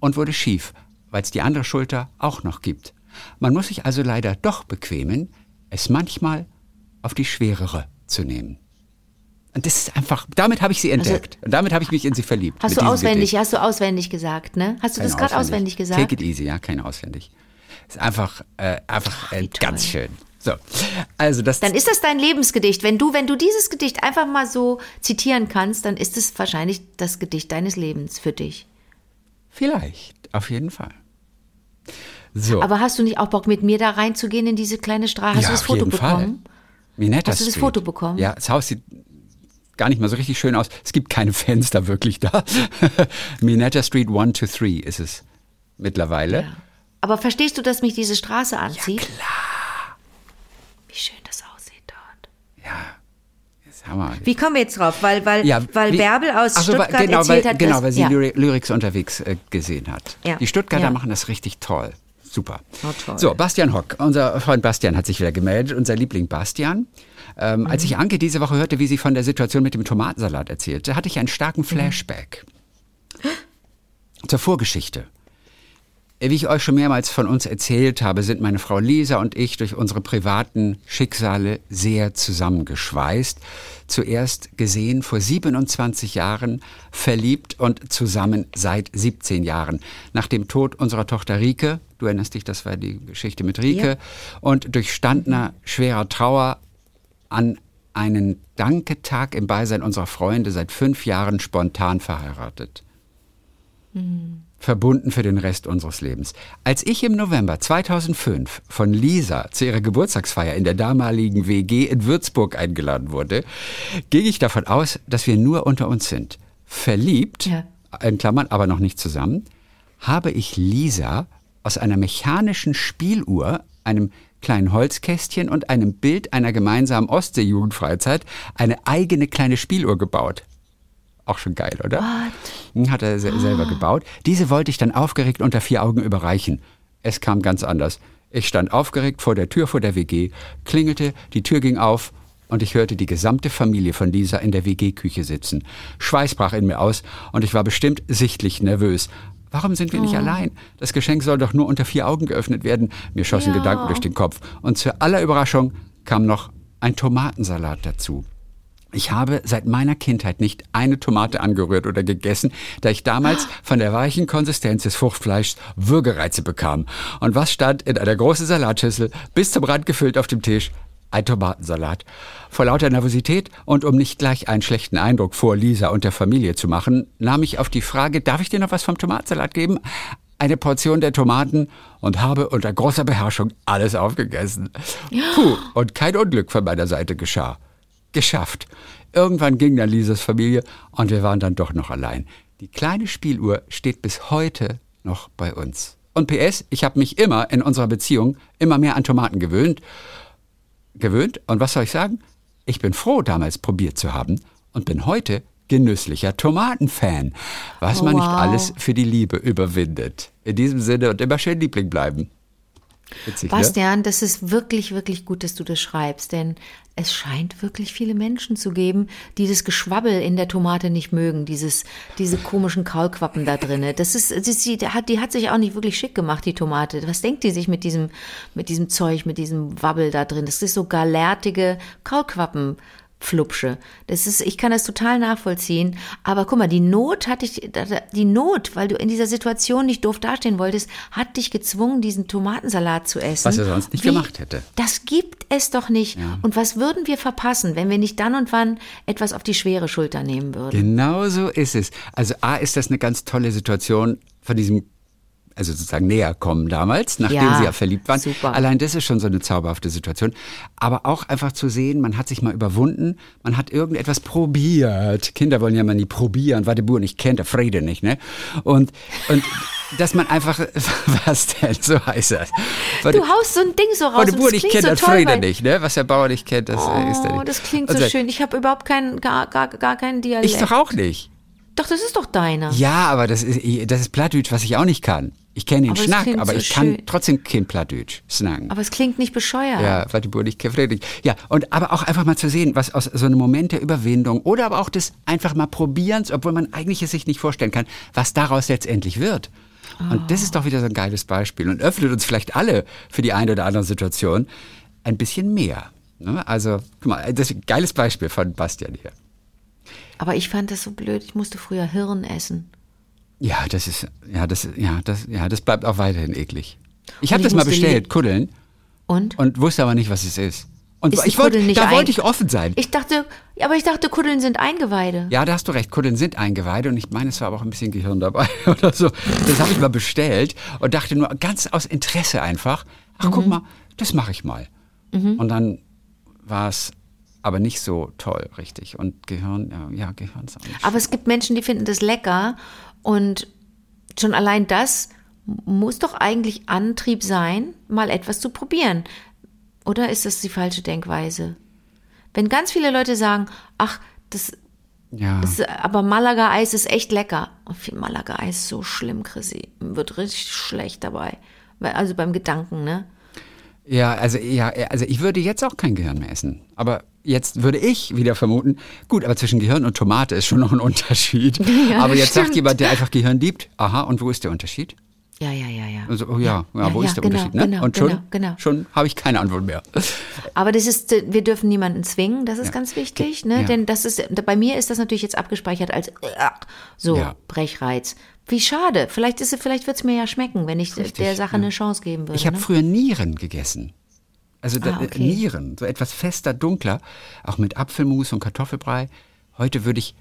S2: und wurde schief, weil es die andere Schulter auch noch gibt. Man muss sich also leider doch bequemen, es manchmal auf die schwerere zu nehmen. Und das ist einfach, damit habe ich sie entdeckt. und damit habe ich mich in sie verliebt.
S3: Hast du auswendig,
S2: Gedicht.
S3: hast du auswendig gesagt, ne? Hast du das
S2: Keine
S3: gerade auswendig gesagt?
S2: Take it easy, ja, keine auswendig. Ist einfach, äh, einfach äh,
S3: wie toll.
S2: ganz schön. So, also das
S3: Dann ist das dein Lebensgedicht. Wenn du, wenn du dieses Gedicht einfach mal so zitieren kannst, dann ist es wahrscheinlich das Gedicht deines Lebens für dich.
S2: vielleicht, auf jeden Fall. So.
S3: Aber hast du nicht auch Bock, mit mir da reinzugehen in diese kleine Straße? Hast
S2: ja,
S3: du das
S2: auf
S3: Foto
S2: jeden
S3: bekommen?
S2: Fall. Minetta
S3: Hast du das
S2: Street.
S3: Foto bekommen?
S2: Ja, das Haus sieht gar nicht mal so richtig schön aus. Es gibt keine Fenster wirklich da. (laughs) Minetta Street 1 to 3 ist es mittlerweile.
S3: Ja. Aber verstehst du, dass mich diese Straße anzieht? Ja, klar. Wie schön das aussieht dort.
S2: Ja, haben wir.
S3: Wie kommen wir jetzt drauf? Weil, weil,
S2: Ja,
S3: weil
S2: wie-
S3: Bärbel aus
S2: so,
S3: Stuttgart
S2: genau,
S3: erzählt
S2: weil,
S3: hat,
S2: genau, weil sie
S3: ja.
S2: Lyri- Lyrics unterwegs äh, gesehen hat.
S3: Ja.
S2: Die Stuttgarter
S3: Ja.
S2: machen das richtig toll. Super.
S3: Oh.
S2: So, Bastian Hock, unser Freund Bastian hat sich wieder gemeldet, unser Liebling Bastian. Ähm, Als
S3: Mhm.
S2: ich Anke diese Woche hörte, wie sie von der Situation mit dem Tomatensalat erzählte, hatte ich einen starken
S3: Mhm.
S2: Flashback. Zur Vorgeschichte. Wie ich euch schon mehrmals von uns erzählt habe, sind meine Frau Lisa und ich durch unsere privaten Schicksale sehr zusammengeschweißt. Zuerst gesehen vor 27 Jahren, verliebt und zusammen seit 17 Jahren. Nach dem Tod unserer Tochter Rike, du erinnerst dich, das war die Geschichte mit Rike,
S3: Ja.
S2: und durchstandener schwerer Trauer an einen Danketag im Beisein unserer Freunde seit fünf Jahren spontan verheiratet verbunden für den Rest unseres Lebens. Als ich im November 2005 von Lisa zu ihrer Geburtstagsfeier in der damaligen WG in Würzburg eingeladen wurde, ging ich davon aus, dass wir nur unter uns sind. Verliebt,
S3: Ja.
S2: in Klammern, aber noch nicht zusammen, habe ich Lisa aus einer mechanischen Spieluhr, einem kleinen Holzkästchen und einem Bild einer gemeinsamen Ostsee-Jugendfreizeit eine eigene kleine Spieluhr gebaut. Auch schon geil, oder? What? Hat er se selber gebaut. Diese wollte ich dann aufgeregt unter vier Augen überreichen. Es kam ganz anders. Ich stand aufgeregt vor der Tür vor der WG, klingelte, die Tür ging auf und ich hörte die gesamte Familie von Lisa in der WG-Küche sitzen. Schweiß brach in mir aus und ich war bestimmt sichtlich nervös. Warum sind wir nicht allein? Das Geschenk soll doch nur unter vier Augen geöffnet werden. Mir schossen
S3: Ja.
S2: Gedanken durch den Kopf. Und zu aller Überraschung kam noch ein Tomatensalat dazu. Ich habe seit meiner Kindheit nicht eine Tomate angerührt oder gegessen, da ich damals von der weichen Konsistenz des Fruchtfleischs Würgereize bekam. Und was stand in einer großen Salatschüssel, bis zum Rand gefüllt auf dem Tisch? Ein Tomatensalat. Vor lauter Nervosität und um nicht gleich einen schlechten Eindruck vor Lisa und der Familie zu machen, nahm ich auf die Frage, darf ich dir noch was vom Tomatensalat geben? Eine Portion der Tomaten und habe unter großer Beherrschung alles aufgegessen. (gasps) Puh, und kein Unglück von meiner Seite geschah geschafft. Irgendwann ging dann Lisas Familie und wir waren dann doch noch allein. Die kleine Spieluhr steht bis heute noch bei uns. Und PS, ich habe mich immer in unserer Beziehung immer mehr an Tomaten gewöhnt. Gewöhnt? Und was soll ich sagen? Ich bin froh, damals probiert zu haben und bin heute genüsslicher Tomatenfan. Was man nicht
S3: Wow.
S2: alles für die Liebe überwindet. In diesem Sinne und immer schön Liebling bleiben. Witzig, ne?
S3: Bastian, das ist wirklich, wirklich gut, dass du das schreibst, denn es scheint wirklich viele Menschen zu geben, die das Geschwabbel in der Tomate nicht mögen, dieses, diese komischen Kaulquappen da drinne. Das ist, ist, die, hat, die hat sich auch nicht wirklich schick gemacht, die Tomate. Was denkt die sich mit diesem, mit diesem Zeug, mit diesem Wabbel da drin? Das ist so galertige Kaulquappen. Flupsche. Das ist, ich kann das total nachvollziehen. Aber guck mal, die Not hat dich, die Not, weil du in dieser Situation nicht doof dastehen wolltest, hat dich gezwungen, diesen Tomatensalat zu essen.
S2: Was er sonst nicht gemacht hätte.
S3: Das gibt es doch nicht. Und was würden wir verpassen, wenn wir nicht dann und wann etwas auf die schwere Schulter nehmen würden?
S2: Genau so ist es. Also A ist das eine ganz tolle Situation von diesem also sozusagen näher kommen damals, nachdem
S3: Ja,
S2: sie ja verliebt waren.
S3: super.
S2: Allein das ist schon so eine zauberhafte Situation. Aber auch einfach zu sehen, man hat sich mal überwunden, man hat irgendetwas probiert. Kinder wollen ja mal nie probieren, weil der Bur nicht kennt, der Friede nicht, ne? Und, und (laughs) dass man einfach, (laughs) was denn, so heißt das. Weil
S3: Du haust so ein Ding so raus.
S2: weil der Bur nicht kennt,
S3: so
S2: der Friede nicht, ne? Was der Bauer nicht kennt, das äh, ist er
S3: Oh,
S2: nicht.
S3: das klingt
S2: Und
S3: so schön. Ich habe überhaupt keinen, gar, gar, gar keinen Dialekt.
S2: Ich doch auch nicht.
S3: Doch, das ist doch deiner.
S2: Ja, aber das ist, das ist Plattdeutsch, was ich auch nicht kann. Ich kenne den
S3: Aber
S2: Schnack, aber
S3: so
S2: ich kann
S3: schön.
S2: trotzdem kein Plattdeutsch snacken.
S3: Aber es klingt nicht bescheuert.
S2: Ja, weil die nicht Friedrich. Ja, und aber auch einfach mal zu sehen, was aus so einem Moment der Überwindung oder aber auch des einfach mal Probierens, obwohl man eigentlich es sich nicht vorstellen kann, was daraus letztendlich wird. Und das ist doch wieder so ein geiles Beispiel und öffnet uns vielleicht alle für die eine oder andere Situation ein bisschen mehr. Ne? Also, guck mal, das ist ein geiles Beispiel von Bastian hier.
S3: Aber ich fand das so blöd. Ich musste früher Hirn essen.
S2: Ja, das ist, ja, das, ja, das, ja, das bleibt auch weiterhin eklig. Ich habe das mal bestellt, Kuddeln,
S3: Und?
S2: und wusste aber nicht, was es ist. Und
S3: Ist
S2: ich wollte, da wollte ich offen sein.
S3: Ich dachte, aber ich dachte, Kuddeln sind Eingeweide.
S2: Ja, da hast du recht. Kuddeln sind Eingeweide und ich meine, es war aber auch ein bisschen Gehirn dabei (laughs) oder so. Das habe ich mal bestellt und dachte nur ganz aus Interesse einfach, ach guck mal, das mache ich mal. Und dann war es aber nicht so toll, richtig. Und Gehirn, ja, Gehirn ist auch nicht
S3: Aber es gibt Menschen, die finden das lecker und schon allein das muss doch eigentlich Antrieb sein, mal etwas zu probieren. Oder ist das die falsche Denkweise? Wenn ganz viele Leute sagen, ach, das,
S2: Ja.
S3: das aber Malaga-Eis ist echt lecker. Und viel Malaga-Eis ist so schlimm, Chrissy. Wird richtig schlecht dabei. Also beim Gedanken, ne?
S2: Ja, also ja, also ich würde jetzt auch kein Gehirn mehr essen. Aber jetzt würde ich wieder vermuten, gut, aber zwischen Gehirn und Tomate ist schon noch ein Unterschied. (laughs)
S3: Ja,
S2: aber jetzt sagt
S3: stimmt.
S2: jemand, der einfach Gehirn liebt, aha, und wo ist der Unterschied?
S3: Ja, ja, ja, ja.
S2: Also, oh ja, ja,
S3: Ja,
S2: wo ist der
S3: genau,
S2: Unterschied? Ne?
S3: genau,
S2: und schon,
S3: genau, genau.
S2: schon habe ich keine Antwort mehr.
S3: Aber das ist, äh, wir dürfen niemanden zwingen, das ist ganz wichtig, ne? Denn das ist, bei mir ist das natürlich jetzt abgespeichert als äh, so. Brechreiz. Wie schade. Vielleicht ist es, vielleicht wird es mir ja schmecken, wenn ich
S2: Richtig,
S3: der Sache eine Chance geben würde.
S2: Ich habe
S3: ne?
S2: früher Nieren gegessen. Also
S3: Ah, okay.
S2: Nieren, so etwas fester, dunkler, auch mit Apfelmus und Kartoffelbrei. Heute würde ich,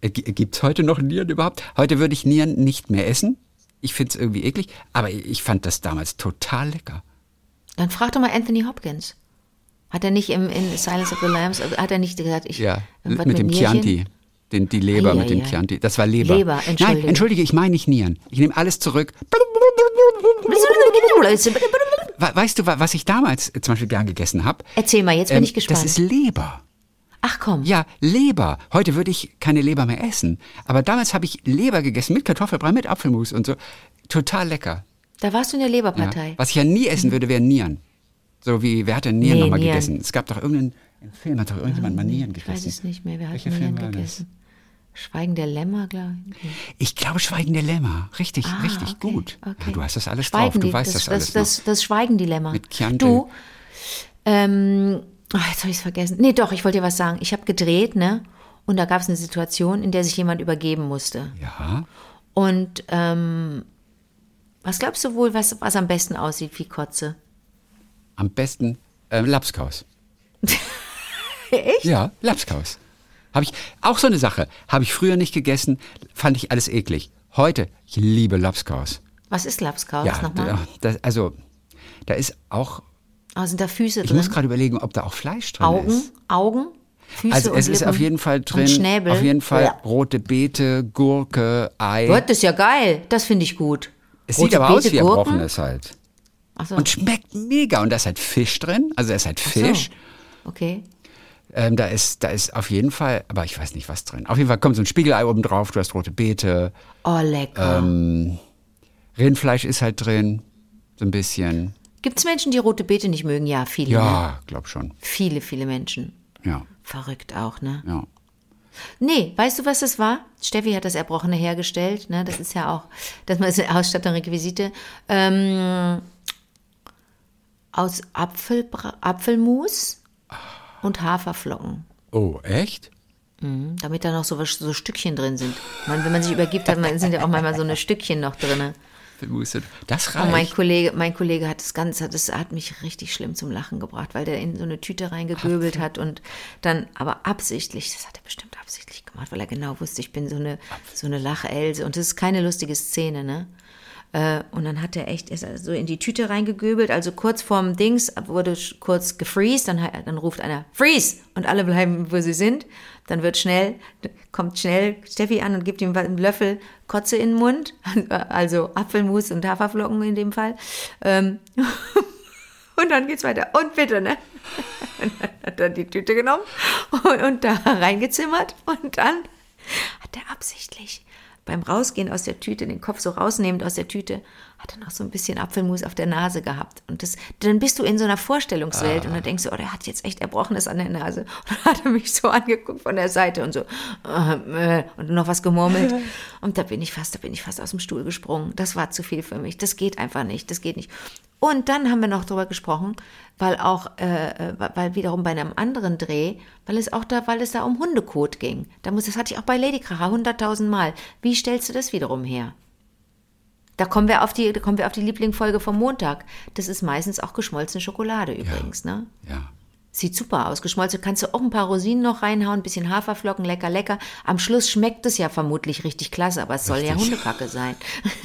S2: äh, gibt es heute noch Nieren überhaupt? Heute würde ich Nieren nicht mehr essen. Ich finde es irgendwie eklig, aber ich fand das damals total lecker.
S3: Dann frag doch mal Anthony Hopkins. Hat er nicht im in Silence of the Lambs, hat er nicht gesagt, ich
S2: Ja,
S3: irgendwas
S2: mit, dem? Chianti. Den, die Leber
S3: Ei,
S2: mit dem
S3: ei.
S2: Chianti. Das war Leber.
S3: Leber, entschuldige.
S2: Nein, entschuldige, ich meine nicht Nieren. Ich nehme alles zurück. We- Weißt du, wa- was ich damals äh, zum Beispiel gern gegessen habe?
S3: Erzähl mal, jetzt bin ich gespannt.
S2: Das ist Leber.
S3: Ach komm.
S2: Ja, Leber. Heute würde ich keine Leber mehr essen. Aber damals habe ich Leber gegessen mit Kartoffelbrei, mit Apfelmus und so. Total lecker.
S3: Da warst du in der
S2: Ja.
S3: Leberpartei.
S2: Was ich ja nie essen würde, wären Nieren. So wie, wer hat denn Nieren
S3: Nee,
S2: nochmal gegessen? Es gab doch irgendeinen Film, hat doch irgendjemand mal Nieren
S3: Ich
S2: gegessen.
S3: weiß es nicht mehr. Wer hat
S2: Welcher
S3: Nieren
S2: Film
S3: gegessen? Schweigen der Lämmer, glaube ich.
S2: Ich glaube, Schweigen der Lämmer. Richtig,
S3: Ah,
S2: richtig
S3: okay,
S2: gut.
S3: okay.
S2: Ja, du hast das alles
S3: Schweigen
S2: drauf. Du
S3: die-
S2: weißt das,
S3: das,
S2: alles
S3: das, das, das Schweigendilemma.
S2: Mit Chianti.
S3: Du, ähm, ach, jetzt habe ich es vergessen. Nee, doch, ich wollte dir was sagen. Ich habe gedreht, ne? Und da gab es eine Situation, in der sich jemand übergeben musste.
S2: Ja.
S3: Und ähm, was glaubst du wohl, was, was am besten aussieht wie Kotze?
S2: Am besten ähm, Lapskaus. (laughs)
S3: Echt?
S2: Ja, Lapskaus. Habe ich auch so eine Sache. Habe ich früher nicht gegessen, fand ich alles eklig. Heute, ich liebe Lapskaus.
S3: Was ist Lapskaus
S2: Ja,
S3: nochmal?
S2: da- das, also da ist auch.
S3: Ah, sind da Füße
S2: Ich
S3: drin?
S2: muss gerade überlegen, ob da auch Fleisch drin
S3: Augen?
S2: ist.
S3: Augen? Füße
S2: Also
S3: und
S2: es ist
S3: Lippen
S2: auf jeden Fall drin.
S3: Schnäbel?
S2: Auf jeden Fall
S3: Ja.
S2: rote Beete, Gurke, Ei.
S3: Gott, das ist ja geil. Das finde ich gut.
S2: Es
S3: Rote
S2: sieht aber aus
S3: Beete,
S2: wie
S3: Gurken?
S2: erbrochenes halt.
S3: So,
S2: Und schmeckt mega. Und da ist halt Fisch drin. Also da ist halt
S3: so.
S2: Fisch.
S3: okay.
S2: Ähm, da, ist, da ist auf jeden Fall, aber ich weiß nicht, was drin. Auf jeden Fall kommt so ein Spiegelei oben drauf, du hast rote Beete.
S3: Oh, lecker.
S2: Ähm, Rindfleisch ist halt drin. So ein bisschen.
S3: Gibt es Menschen, die rote Beete nicht mögen? Ja, viele. Ne?
S2: Ja, glaub schon.
S3: Viele, viele Menschen.
S2: Ja,
S3: Verrückt auch, ne?
S2: ja.
S3: Nee, weißt du, was das war? Steffi hat das Erbrochene hergestellt, ne? Das ist ja auch, das ist eine Ausstattung, Requisite. Ähm, aus Apfelbra Apfelmus und Haferflocken.
S2: Oh, echt?
S3: Mhm, damit da noch so, was- so Stückchen drin sind. Man, wenn man sich übergibt, hat man, sind ja auch manchmal so eine Stückchen noch drin.
S2: Das
S3: Und mein
S2: reicht.
S3: Kollege, mein Kollege hat das Ganze, das hat mich richtig schlimm zum Lachen gebracht, weil der in so eine Tüte reingegöbelt hat und dann, aber absichtlich, das hat er bestimmt absichtlich gemacht, weil er genau wusste, ich bin so eine, so eine Lachelse und das ist keine lustige Szene, ne? Äh, Und dann hat er echt ist so in die Tüte reingegöbelt, also kurz vorm Dings wurde kurz gefreezed, dann, dann ruft einer Freeze und alle bleiben, wo sie sind. Dann wird schnell, kommt schnell Steffi an und gibt ihm einen Löffel Kotze in den Mund, (laughs) also Apfelmus und Haferflocken in dem Fall. Ähm, (laughs) Und dann geht's weiter. Und bitte, ne? (laughs) Und dann hat er die Tüte genommen und, und da reingezimmert. Und dann hat er absichtlich beim Rausgehen aus der Tüte, den Kopf so rausnehmend aus der Tüte, hat er noch so ein bisschen Apfelmus auf der Nase gehabt. Und das, dann bist du in so einer Vorstellungswelt und dann denkst du, oh, der hat jetzt echt Erbrochenes an der Nase. (laughs) Und dann hat er mich so angeguckt von der Seite und so, äh, äh, und noch was gemurmelt. (laughs) Und da bin ich fast, da bin ich fast aus dem Stuhl gesprungen. Das war zu viel für mich. Das geht einfach nicht. Das geht nicht. Und dann haben wir noch darüber gesprochen, weil auch, äh, äh, weil wiederum bei einem anderen Dreh, weil es auch da, weil es da um Hundekot ging. Da muss, das hatte ich auch bei Lady Kracher hunderttausend Mal. Wie stellst du das wiederum her? Da kommen wir auf die, da kommen wir auf die Lieblingsfolge vom Montag. Das ist meistens auch geschmolzene Schokolade übrigens, ne?
S2: Ja.
S3: Sieht super aus. Geschmolzen kannst du auch ein paar Rosinen noch reinhauen, ein bisschen Haferflocken, lecker, lecker. Am Schluss schmeckt es ja vermutlich richtig klasse, aber es soll ja
S2: Richtig.
S3: Hundekacke sein.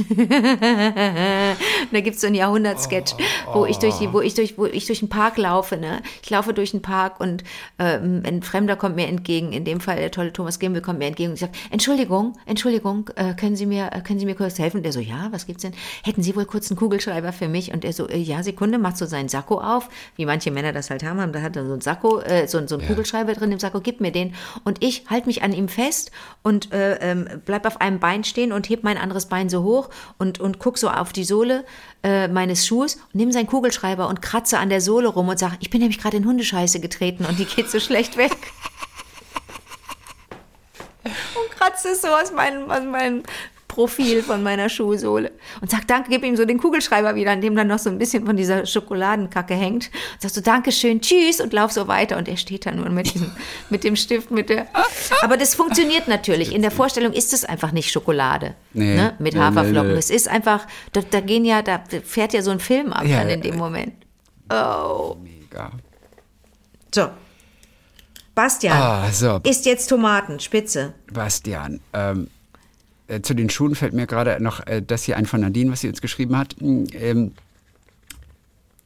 S3: (laughs) da gibt's so einen Jahrhundertsketch, wo ich durch die, wo ich durch, wo ich durch den Park laufe, ne? Ich laufe durch den Park und ähm, ein Fremder kommt mir entgegen, in dem Fall der tolle Thomas Gimbel kommt mir entgegen und ich sage, Entschuldigung, Entschuldigung, äh, können Sie mir, äh, können Sie mir kurz helfen? Und der so, ja, was gibt's denn? Hätten Sie wohl kurz einen Kugelschreiber für mich? Und er so, äh, ja, Sekunde, macht so seinen Sakko auf, wie manche Männer das halt haben, da hat er so einen Sakko, äh, so, so einen Kugelschreiber drin im Sakko, gib mir den. Und ich halte mich an ihm fest und äh, ähm, bleib auf einem Bein stehen und heb mein anderes Bein so hoch und, und guck so auf die Sohle äh, meines Schuhs und nimm seinen Kugelschreiber und kratze an der Sohle rum und sag, ich bin nämlich gerade in Hundescheiße getreten und die geht so schlecht weg. (laughs) und kratze es so aus meinem, aus meinem Profil von meiner Schuhsohle und sag danke, gib ihm so den Kugelschreiber wieder, an dem dann noch so ein bisschen von dieser Schokoladenkacke hängt. Und sagst du Dankeschön, tschüss und lauf so weiter und er steht da nur mit diesem, (laughs) mit dem Stift, mit der. Aber das funktioniert natürlich. In der Vorstellung ist es einfach nicht Schokolade
S2: Nee.
S3: ne? mit
S2: Nee,
S3: Haferflocken.
S2: nee.
S3: Es ist einfach, da, da gehen ja, da fährt ja so ein Film ab
S2: Ja,
S3: dann in
S2: äh,
S3: dem Moment. Oh.
S2: Mega.
S3: So. Bastian
S2: Ah, so.
S3: isst jetzt Tomaten, Spitze.
S2: Bastian, ähm, äh, zu den Schuhen fällt mir gerade noch äh, das hier ein von Nadine, was sie uns geschrieben hat. Ähm,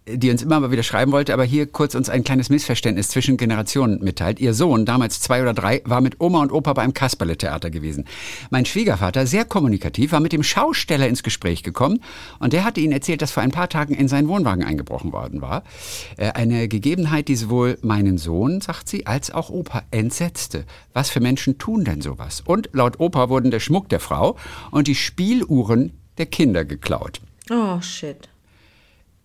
S2: die uns immer mal wieder schreiben wollte, aber hier kurz uns ein kleines Missverständnis zwischen Generationen mitteilt. Ihr Sohn, damals zwei oder drei, war mit Oma und Opa beim Kasperle-Theater gewesen. Mein Schwiegervater, sehr kommunikativ, war mit dem Schausteller ins Gespräch gekommen und der hatte ihnen erzählt, dass vor ein paar Tagen in seinen Wohnwagen eingebrochen worden war. Äh, Eine Gegebenheit, die sowohl meinen Sohn, sagt sie, als auch Opa entsetzte. Was für Menschen tun denn sowas? Und laut Opa wurden der Schmuck der Frau und die Spieluhren der Kinder geklaut.
S3: Oh, shit.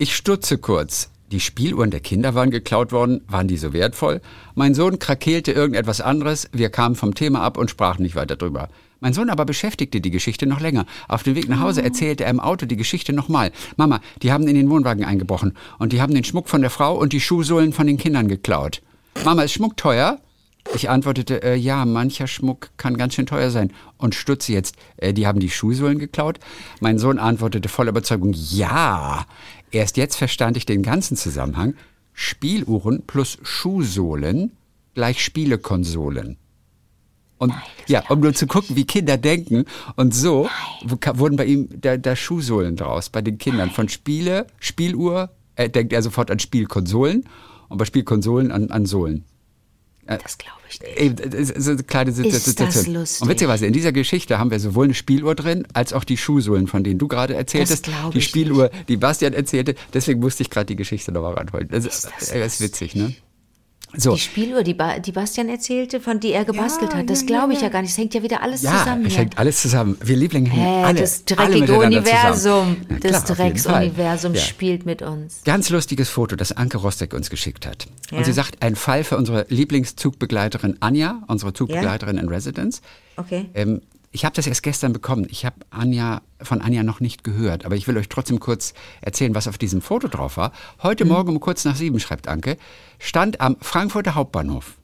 S2: Ich stutze kurz. Die Spieluhren der Kinder waren geklaut worden. Waren die so wertvoll? Mein Sohn krakeelte irgendetwas anderes. Wir kamen vom Thema ab und sprachen nicht weiter drüber. Mein Sohn aber beschäftigte die Geschichte noch länger. Auf dem Weg nach Hause erzählte er im Auto die Geschichte nochmal. Mama, die haben in den Wohnwagen eingebrochen und die haben den Schmuck von der Frau und die Schuhsohlen von den Kindern geklaut. Mama, ist Schmuck teuer? Ich antwortete, äh, ja, mancher Schmuck kann ganz schön teuer sein. Und stutze jetzt, äh, die haben die Schuhsohlen geklaut? Mein Sohn antwortete voller Überzeugung, ja. Erst jetzt verstand ich den ganzen Zusammenhang. Spieluhren plus Schuhsohlen gleich Spielekonsolen. Und ja, um nur zu gucken, wie Kinder denken. Und so ka- wurden bei ihm da, da Schuhsohlen draus, bei den Kindern. Von Spiele, Spieluhr, äh, denkt er sofort an Spielkonsolen und bei Spielkonsolen an, an Sohlen.
S3: Das glaube ich nicht.
S2: Das ist eine kleine
S3: das
S2: Situation.
S3: lustig.
S2: Und witzigerweise, in dieser Geschichte haben wir sowohl eine Spieluhr drin, als auch die Schuhsohlen, von denen du gerade erzähltest.
S3: glaub
S2: die
S3: ich
S2: Spieluhr, die Bastian erzählte. Deswegen musste ich gerade die Geschichte nochmal ranholen. Das ist,
S3: das
S2: das ist witzig, ne? So.
S3: Die Spieluhr, die, ba die Bastian erzählte, von die er gebastelt
S2: Ja,
S3: hat, das
S2: ja,
S3: glaube
S2: ja,
S3: ich ja
S2: ja.
S3: gar nicht. Es hängt ja wieder alles
S2: Ja,
S3: zusammen.
S2: es
S3: hier.
S2: hängt alles zusammen. Wir Lieblinge hängen
S3: Hä,
S2: alle,
S3: das
S2: alle
S3: dreckige
S2: miteinander
S3: Universum.
S2: Na
S3: das
S2: klar.
S3: Drecksuniversum
S2: Ja.
S3: spielt mit uns.
S2: Ganz lustiges Foto, das Anke Rostek uns geschickt hat.
S3: Ja.
S2: Und sie sagt, ein Fall für unsere Lieblingszugbegleiterin Anja, unsere Zugbegleiterin in Residence.
S3: Okay.
S2: Ähm, ich habe das erst gestern bekommen. Ich habe Anja von Anja noch nicht gehört, aber ich will euch trotzdem kurz erzählen, was auf diesem Foto drauf war. Heute
S3: Mhm.
S2: Morgen um kurz nach sieben, schreibt Anke, stand am Frankfurter Hauptbahnhof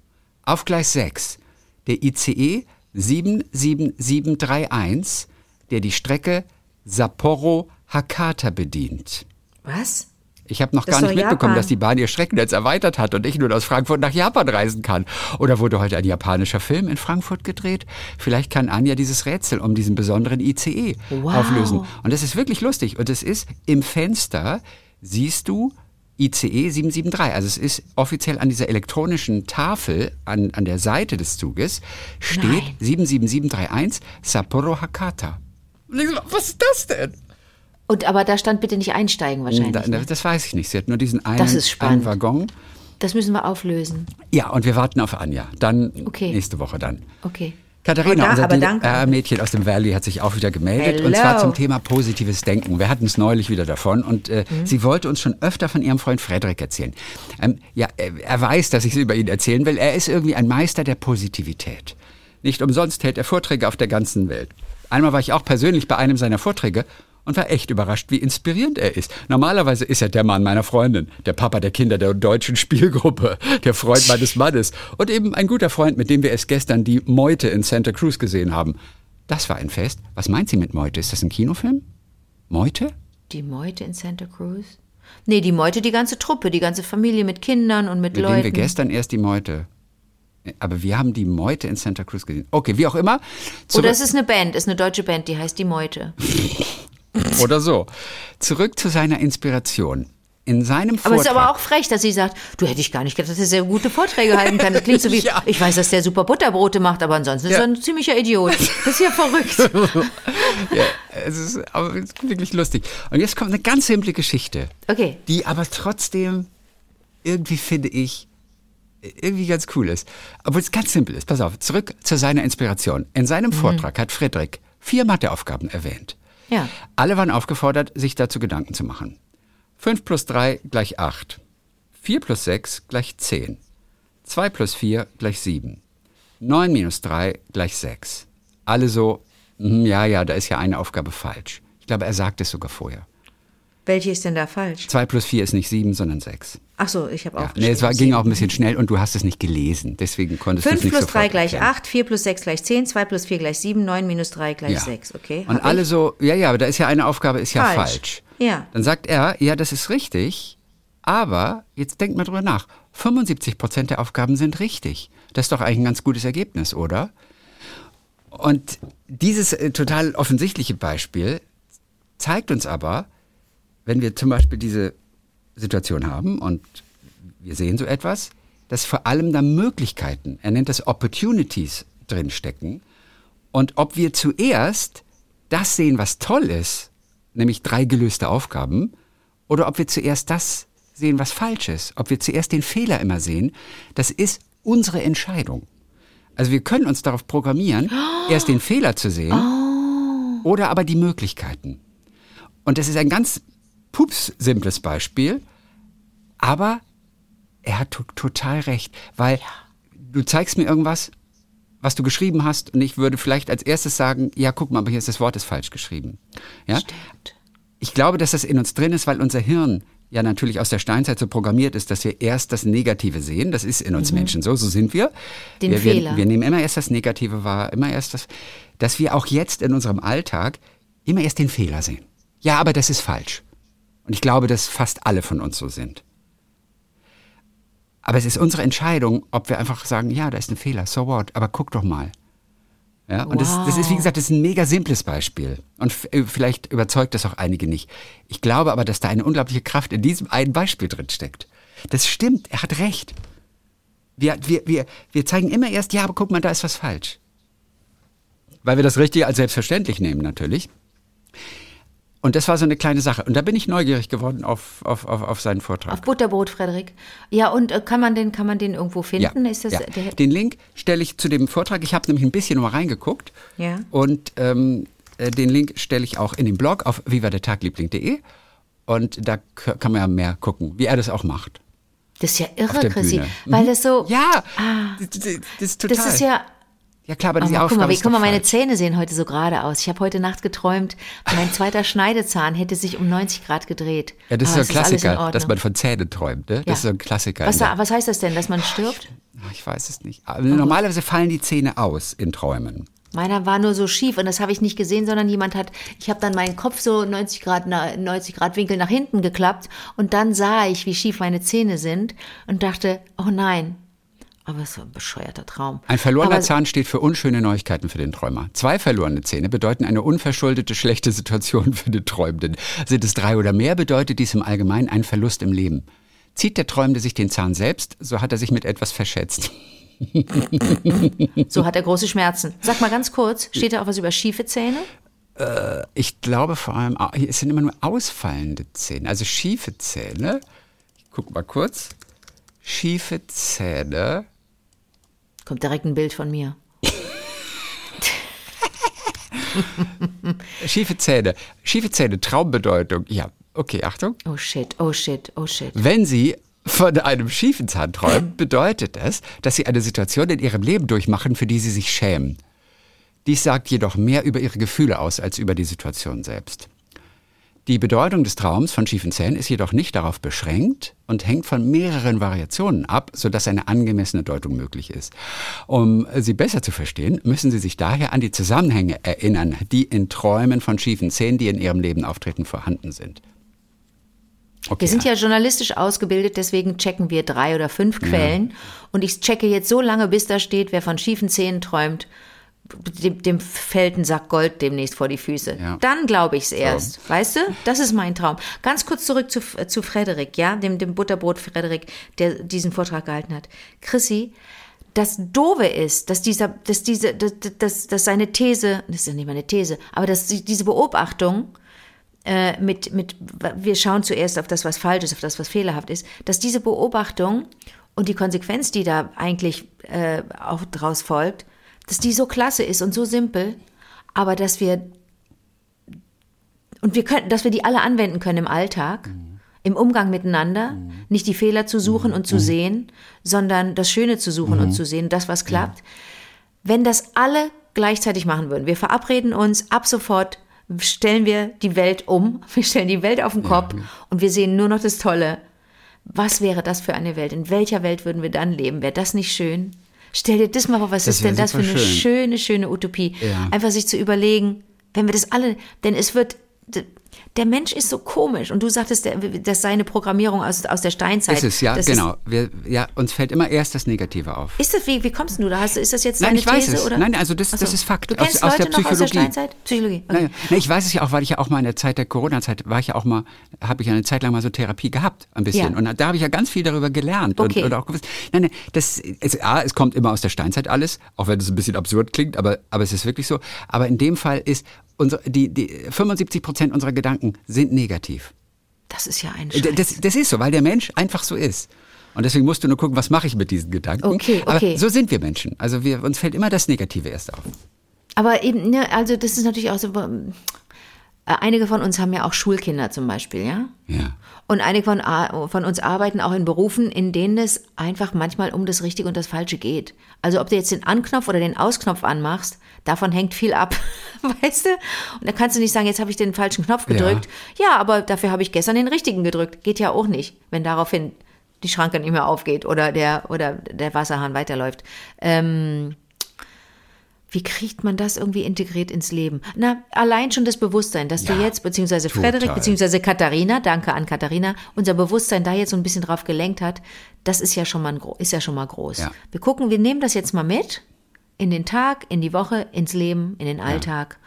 S2: auf Gleis 6 der ICE 77731, der die Strecke Sapporo-Hakata bedient.
S3: Was?
S2: Ich habe noch
S3: Das
S2: gar nicht mitbekommen,
S3: Japan.
S2: dass die Bahn ihr Streckennetz erweitert hat und ich nun aus Frankfurt nach Japan reisen kann. Oder wurde heute ein japanischer Film in Frankfurt gedreht? Vielleicht kann Anja dieses Rätsel um diesen besonderen ICE
S3: Wow.
S2: auflösen. Und das ist wirklich lustig. Und es ist im Fenster, siehst du ICE 773. Also es ist offiziell an dieser elektronischen Tafel an, an der Seite des Zuges steht
S3: Nein.
S2: 77731 Sapporo Hakata. Was ist das denn?
S3: Und aber da stand bitte nicht einsteigen wahrscheinlich.
S2: Da,
S3: ne?
S2: das weiß ich nicht. Sie hat nur diesen einen,
S3: Das ist spannend.
S2: einen Waggon.
S3: Das müssen wir auflösen.
S2: Ja, und wir warten auf Anja. Dann
S3: Okay.
S2: nächste Woche dann.
S3: Okay.
S2: Katharina, unser. DDR-Mädchen aus dem Valley hat sich auch wieder gemeldet.
S3: Hello.
S2: Und zwar zum Thema positives Denken. Wir hatten es neulich wieder davon. Und äh,
S3: Mhm.
S2: sie wollte uns schon öfter von ihrem Freund Frederik erzählen. Ähm, ja, er, er weiß, dass ich es über ihn erzählen will. Er ist irgendwie ein Meister der Positivität. Nicht umsonst hält er Vorträge auf der ganzen Welt. Einmal war ich auch persönlich bei einem seiner Vorträge und war echt überrascht, wie inspirierend er ist. Normalerweise ist er der Mann meiner Freundin, der Papa der Kinder der deutschen Spielgruppe, der Freund meines Mannes und eben ein guter Freund, mit dem wir erst gestern die Meute in Santa Cruz gesehen haben. Das war ein Fest. Was meint sie mit Meute? Ist das ein Kinofilm? Meute?
S3: Die Meute in Santa Cruz? Nee, die Meute, die ganze Truppe, die ganze Familie mit Kindern und mit
S2: Mit dem wir
S3: Leuten.
S2: gestern erst die Meute. Aber wir haben die Meute in Santa Cruz gesehen. Okay, wie auch immer.
S3: Oder es ist eine Band, ist eine deutsche Band, die heißt die Meute. (laughs)
S2: Oder so. Zurück zu seiner Inspiration. In seinem
S3: Aber
S2: Vortrag.
S3: es ist aber auch frech, dass sie sagt, du hätte ich gar nicht gedacht, dass er sehr gute Vorträge halten kann. Das klingt so (laughs) wie,
S2: Ja.
S3: ich weiß, dass der super Butterbrote macht, aber ansonsten ist
S2: Ja.
S3: er ein ziemlicher Idiot. Das ist ja verrückt. (laughs)
S2: ja, es ist, aber es ist wirklich lustig. Und jetzt kommt eine ganz simple Geschichte,
S3: Okay.
S2: die aber trotzdem irgendwie, finde ich, irgendwie ganz cool ist. Obwohl es ganz simpel ist. Pass auf, zurück zu seiner Inspiration. In seinem Vortrag hat Friedrich vier Matheaufgaben erwähnt.
S3: Ja.
S2: Alle waren aufgefordert, sich dazu Gedanken zu machen. 5 plus 3 gleich 8. 4 plus 6 gleich 10. 2 plus 4 gleich 7. 9 minus 3 gleich 6. Alle so, "Mhm, ja, ja, da ist ja eine Aufgabe falsch. Ich glaube, er sagt es sogar vorher.
S3: Welche ist denn da falsch?
S2: 2 plus 4 ist nicht 7, sondern 6.
S3: Ach so, ich habe
S2: Ja,
S3: aufgeschrieben.
S2: nee, es war, ging auch ein bisschen schnell und du hast es nicht gelesen. Deswegen konntest du es
S3: 5
S2: nicht
S3: plus
S2: sofort
S3: 3 gleich
S2: erkennen.
S3: 8, 4 plus 6 gleich 10, 2 plus 4 gleich 7, 9 minus 3 gleich 6. Okay.
S2: Und alle
S3: ich?
S2: so, ja, ja, aber da ist ja eine Aufgabe, ist ja
S3: Falsch.
S2: falsch.
S3: Ja.
S2: Dann sagt er, ja, das ist richtig, aber jetzt denkt mal drüber nach. 75 Prozent der Aufgaben sind richtig. Das ist doch eigentlich ein ganz gutes Ergebnis, oder? Und dieses äh, total offensichtliche Beispiel zeigt uns aber, wenn wir zum Beispiel diese Situation haben und wir sehen so etwas, dass vor allem da Möglichkeiten, er nennt das Opportunities drinstecken. Und ob wir zuerst das sehen, was toll ist, nämlich drei gelöste Aufgaben, oder ob wir zuerst das sehen, was falsch ist, ob wir zuerst den Fehler immer sehen, das ist unsere Entscheidung. Also wir können uns darauf programmieren, (gasps) erst den Fehler zu sehen oder aber die Möglichkeiten. Und das ist ein ganz pups simples Beispiel, aber er hat to total recht, weil du zeigst mir irgendwas, was du geschrieben hast und ich würde vielleicht als erstes sagen, ja, guck mal, aber hier ist das Wort ist falsch geschrieben. Ja?
S3: Stimmt.
S2: Ich glaube, dass das in uns drin ist, weil unser Hirn ja natürlich aus der Steinzeit so programmiert ist, dass wir erst das Negative sehen. Das ist in uns Menschen so, so sind wir.
S3: Mhm. Den
S2: wir,
S3: Fehler.
S2: Wir, wir nehmen immer erst das Negative wahr, immer erst das, dass wir auch jetzt in unserem Alltag immer erst den Fehler sehen. Ja, aber das ist falsch. Und ich glaube, dass fast alle von uns so sind. Aber es ist unsere Entscheidung, ob wir einfach sagen, ja, da ist ein Fehler, so what, aber guck doch mal. Ja, und das, das ist, wie gesagt, das ist ein mega simples Beispiel. Und äh, vielleicht überzeugt das auch einige nicht. Ich glaube aber, dass da eine unglaubliche Kraft in diesem einen Beispiel drin steckt. Das stimmt, er hat recht. Wir, wir, wir, wir zeigen immer erst, ja, aber guck mal, da ist was falsch. Weil wir das Richtige als selbstverständlich nehmen, natürlich. Und das war so eine kleine Sache. Und da bin ich neugierig geworden auf, auf, auf, auf seinen Vortrag.
S3: Auf Butterbrot, Frederik. Ja, und äh, kann man den, kann man den irgendwo finden? Ist das
S2: ja. Den Link stelle ich zu dem Vortrag. Ich habe nämlich ein bisschen mal reingeguckt.
S3: Ja.
S2: Und ähm, äh, den Link stelle ich auch in den Blog auf vivadertagliebling.de. Und da kann man ja mehr gucken, wie er das auch macht.
S3: das ist ja irre, Chrissy. Weil
S2: Mhm.
S3: das so.
S2: Ja,
S3: Ah.
S2: das, das, das ist total.
S3: Das ist ja.
S2: Ja klar, aber diese
S3: Aber guck
S2: Aufgabe
S3: mal, wie,
S2: ist
S3: guck mal, meine. Zähne sehen heute so gerade aus. Ich habe heute Nacht geträumt, mein zweiter (laughs) Schneidezahn hätte sich um 90 Grad gedreht.
S2: Ja, das ist
S3: Aber
S2: so ein Klassiker, dass man von Zähnen träumt. Ne? Das
S3: Ja.
S2: ist so ein Klassiker.
S3: was, da, was heißt das denn, dass man stirbt?
S2: Ah, Ich weiß es nicht. Aber normalerweise fallen die Zähne aus in Träumen.
S3: Meiner war nur so schief und das habe ich nicht gesehen, sondern jemand hat, ich habe dann meinen Kopf so 90 Grad, na- 90 Grad Winkel nach hinten geklappt und dann sah ich, wie schief meine Zähne sind und dachte, oh nein. Aber es war ein bescheuerter Traum.
S2: Ein verlorener
S3: Aber-
S2: Zahn steht für unschöne Neuigkeiten für den Träumer. Zwei verlorene Zähne bedeuten eine unverschuldete schlechte Situation für den Träumenden. Sind es drei oder mehr, bedeutet dies im Allgemeinen einen Verlust im Leben. Zieht der Träumende sich den Zahn selbst, so hat er sich mit etwas verschätzt.
S3: So hat er große Schmerzen. Sag mal ganz kurz, steht da auch was über schiefe Zähne?
S2: Ich glaube vor allem, ah, es sind immer nur ausfallende Zähne, also schiefe Zähne. Ich guck mal kurz. Schiefe Zähne.
S3: Kommt direkt ein Bild von mir. (laughs)
S2: Schiefe Zähne. Schiefe Zähne, Traumbedeutung. Ja, okay, Achtung.
S3: Oh shit, oh shit, oh shit.
S2: Wenn Sie von einem schiefen Zahn träumen, (laughs) bedeutet das, dass Sie eine Situation in Ihrem Leben durchmachen, für die Sie sich schämen. Dies sagt jedoch mehr über Ihre Gefühle aus als über die Situation selbst. Die Bedeutung des Traums von schiefen Zähnen ist jedoch nicht darauf beschränkt und hängt von mehreren Variationen ab, sodass eine angemessene Deutung möglich ist. Um sie besser zu verstehen, müssen Sie sich daher an die Zusammenhänge erinnern, die in Träumen von schiefen Zähnen, die in Ihrem Leben auftreten, vorhanden sind. Okay,
S3: Wir sind ja journalistisch ausgebildet, deswegen checken wir drei oder fünf Quellen. Und ich checke jetzt so lange, bis da steht, wer von schiefen Zähnen träumt, dem, dem fällt ein Sack Gold demnächst vor die Füße.
S2: Ja.
S3: Dann glaube ich es erst. Weißt du? Das ist mein Traum. Ganz kurz zurück zu, zu Frederik, ja, dem, dem Butterbrot Frederik, der diesen Vortrag gehalten hat. Chrissy, das Doofe ist, dass dieser, dass diese, dass, dass, dass seine These, das ist ja nicht meine These, aber dass die- diese Beobachtung, äh, mit, mit, wir schauen zuerst auf das, was falsch ist, auf das, was fehlerhaft ist, dass diese Beobachtung und die Konsequenz, die da eigentlich äh, auch draus folgt, dass die so klasse ist und so simpel, aber dass wir und wir können, dass wir die alle anwenden können im Alltag, im Umgang miteinander, nicht die Fehler zu suchen und zu sehen, sondern das Schöne zu suchen und zu sehen, das, was klappt. Wenn das alle gleichzeitig machen würden, wir verabreden uns, ab sofort stellen wir die Welt um, (laughs) wir stellen die Welt auf den Kopf und wir sehen nur noch das Tolle. Was wäre das für eine Welt? In welcher Welt würden wir dann leben? Wäre das nicht schön? Stell dir das mal vor, was
S2: Das
S3: ist denn das für eine
S2: schön.
S3: schöne, schöne Utopie?
S2: Ja.
S3: Einfach sich zu überlegen, wenn wir das alle, denn es wird, der Mensch ist so komisch und du sagtest, der- dass seine Programmierung aus, aus der Steinzeit.
S2: Ist es, ja,
S3: das
S2: genau. Wir, ja, uns fällt immer erst das Negative auf.
S3: Ist, das, wie, wie kommst du da? Hast, ist das jetzt
S2: Nein,
S3: deine
S2: ich weiß
S3: These?
S2: es.
S3: Oder?
S2: Nein, also das-
S3: Ach
S2: das ist Fakt.
S3: Du kennst
S2: Aus- aus
S3: Leute
S2: der
S3: noch aus der
S2: Psychologie.
S3: Steinzeit? Psychologie. Okay.
S2: Naja, nee, ich weiß es ja auch, weil ich ja auch mal in der Zeit der Corona-Zeit war ich ja auch mal, habe ich ja eine Zeit lang mal so Therapie gehabt, ein bisschen.
S3: Ja.
S2: Und da habe ich ja ganz viel darüber gelernt
S3: Okay.
S2: und, und auch gewusst. Nein, nein, das ist, A, es kommt immer aus der Steinzeit alles, auch wenn es ein bisschen absurd klingt, aber, aber es ist wirklich so. Aber in dem Fall ist unsere, die, die 75 Prozent unserer Gedanken sind negativ.
S3: Das ist ja ein
S2: D-
S3: Scheiß.
S2: Das, das ist so, weil der Mensch einfach so ist. Und deswegen musst du nur gucken, was mache ich mit diesen Gedanken.
S3: Okay, okay.
S2: Aber so sind wir Menschen. Also wir, uns fällt immer das Negative erst auf.
S3: Aber eben, ne, also das ist natürlich auch so. Äh, Einige von uns haben ja auch Schulkinder zum Beispiel, ja?
S2: Ja.
S3: Und einige von, von uns arbeiten auch in Berufen, in denen es einfach manchmal um das Richtige und das Falsche geht. Also ob du jetzt den Anknopf oder den Ausknopf anmachst, davon hängt viel ab, (laughs) weißt du? Und da kannst du nicht sagen, jetzt habe ich den falschen Knopf gedrückt. Ja, aber dafür habe ich gestern den richtigen gedrückt. Geht ja auch nicht, wenn daraufhin die Schranke nicht mehr aufgeht oder der, oder der Wasserhahn weiterläuft. Ähm, wie kriegt man das irgendwie integriert ins Leben? Na, allein schon das Bewusstsein, dass du
S2: Ja,
S3: jetzt, beziehungsweise Frederik,
S2: total.
S3: beziehungsweise Katharina, danke an Katharina, unser Bewusstsein da jetzt so ein bisschen drauf gelenkt hat, das ist ja schon mal, ein, ist ja schon mal groß.
S2: Ja.
S3: Wir gucken, wir nehmen das jetzt mal mit in den Tag, in die Woche, ins Leben, in den Alltag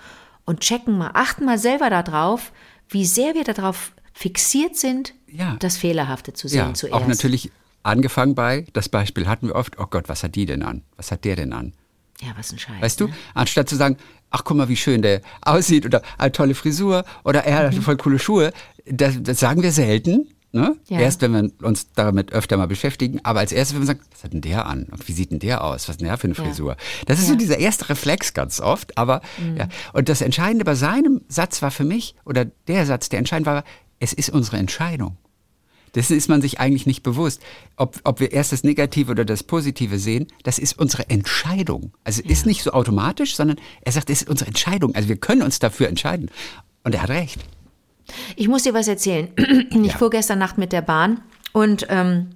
S3: und checken mal, achten mal selber darauf, wie sehr wir darauf fixiert sind,
S2: Ja.
S3: das Fehlerhafte zu sehen
S2: Ja,
S3: zuerst.
S2: auch natürlich angefangen bei, das Beispiel hatten wir oft, oh Gott, was hat die denn an? Was hat der denn an?
S3: Ja, was ein Scheiß.
S2: Weißt du?
S3: ne?
S2: Anstatt zu sagen, ach guck mal, wie schön der aussieht oder eine tolle Frisur oder er
S3: Mhm.
S2: hat voll coole Schuhe, das, das sagen wir selten. Ne?
S3: Ja.
S2: Erst wenn wir uns damit öfter mal beschäftigen, aber als erstes, wenn wir sagen, was hat denn der an? Und wie sieht denn der aus? Was ist denn der für eine
S3: Ja.
S2: Frisur? Das ist so
S3: Ja. Mhm.
S2: dieser erste Reflex ganz oft, aber ja. Und das Entscheidende bei seinem Satz war für mich, oder der Satz, der entscheidend war, es ist unsere Entscheidung. Dessen ist man sich eigentlich nicht bewusst. Ob, ob wir erst das Negative oder das Positive sehen, das ist unsere Entscheidung. Also ist nicht so automatisch, sondern er sagt, es ist unsere Entscheidung. Also wir können uns dafür entscheiden. Und er hat recht.
S3: Ich muss dir was erzählen. (clears throat) Ich fuhr gestern Nacht mit der Bahn und ähm,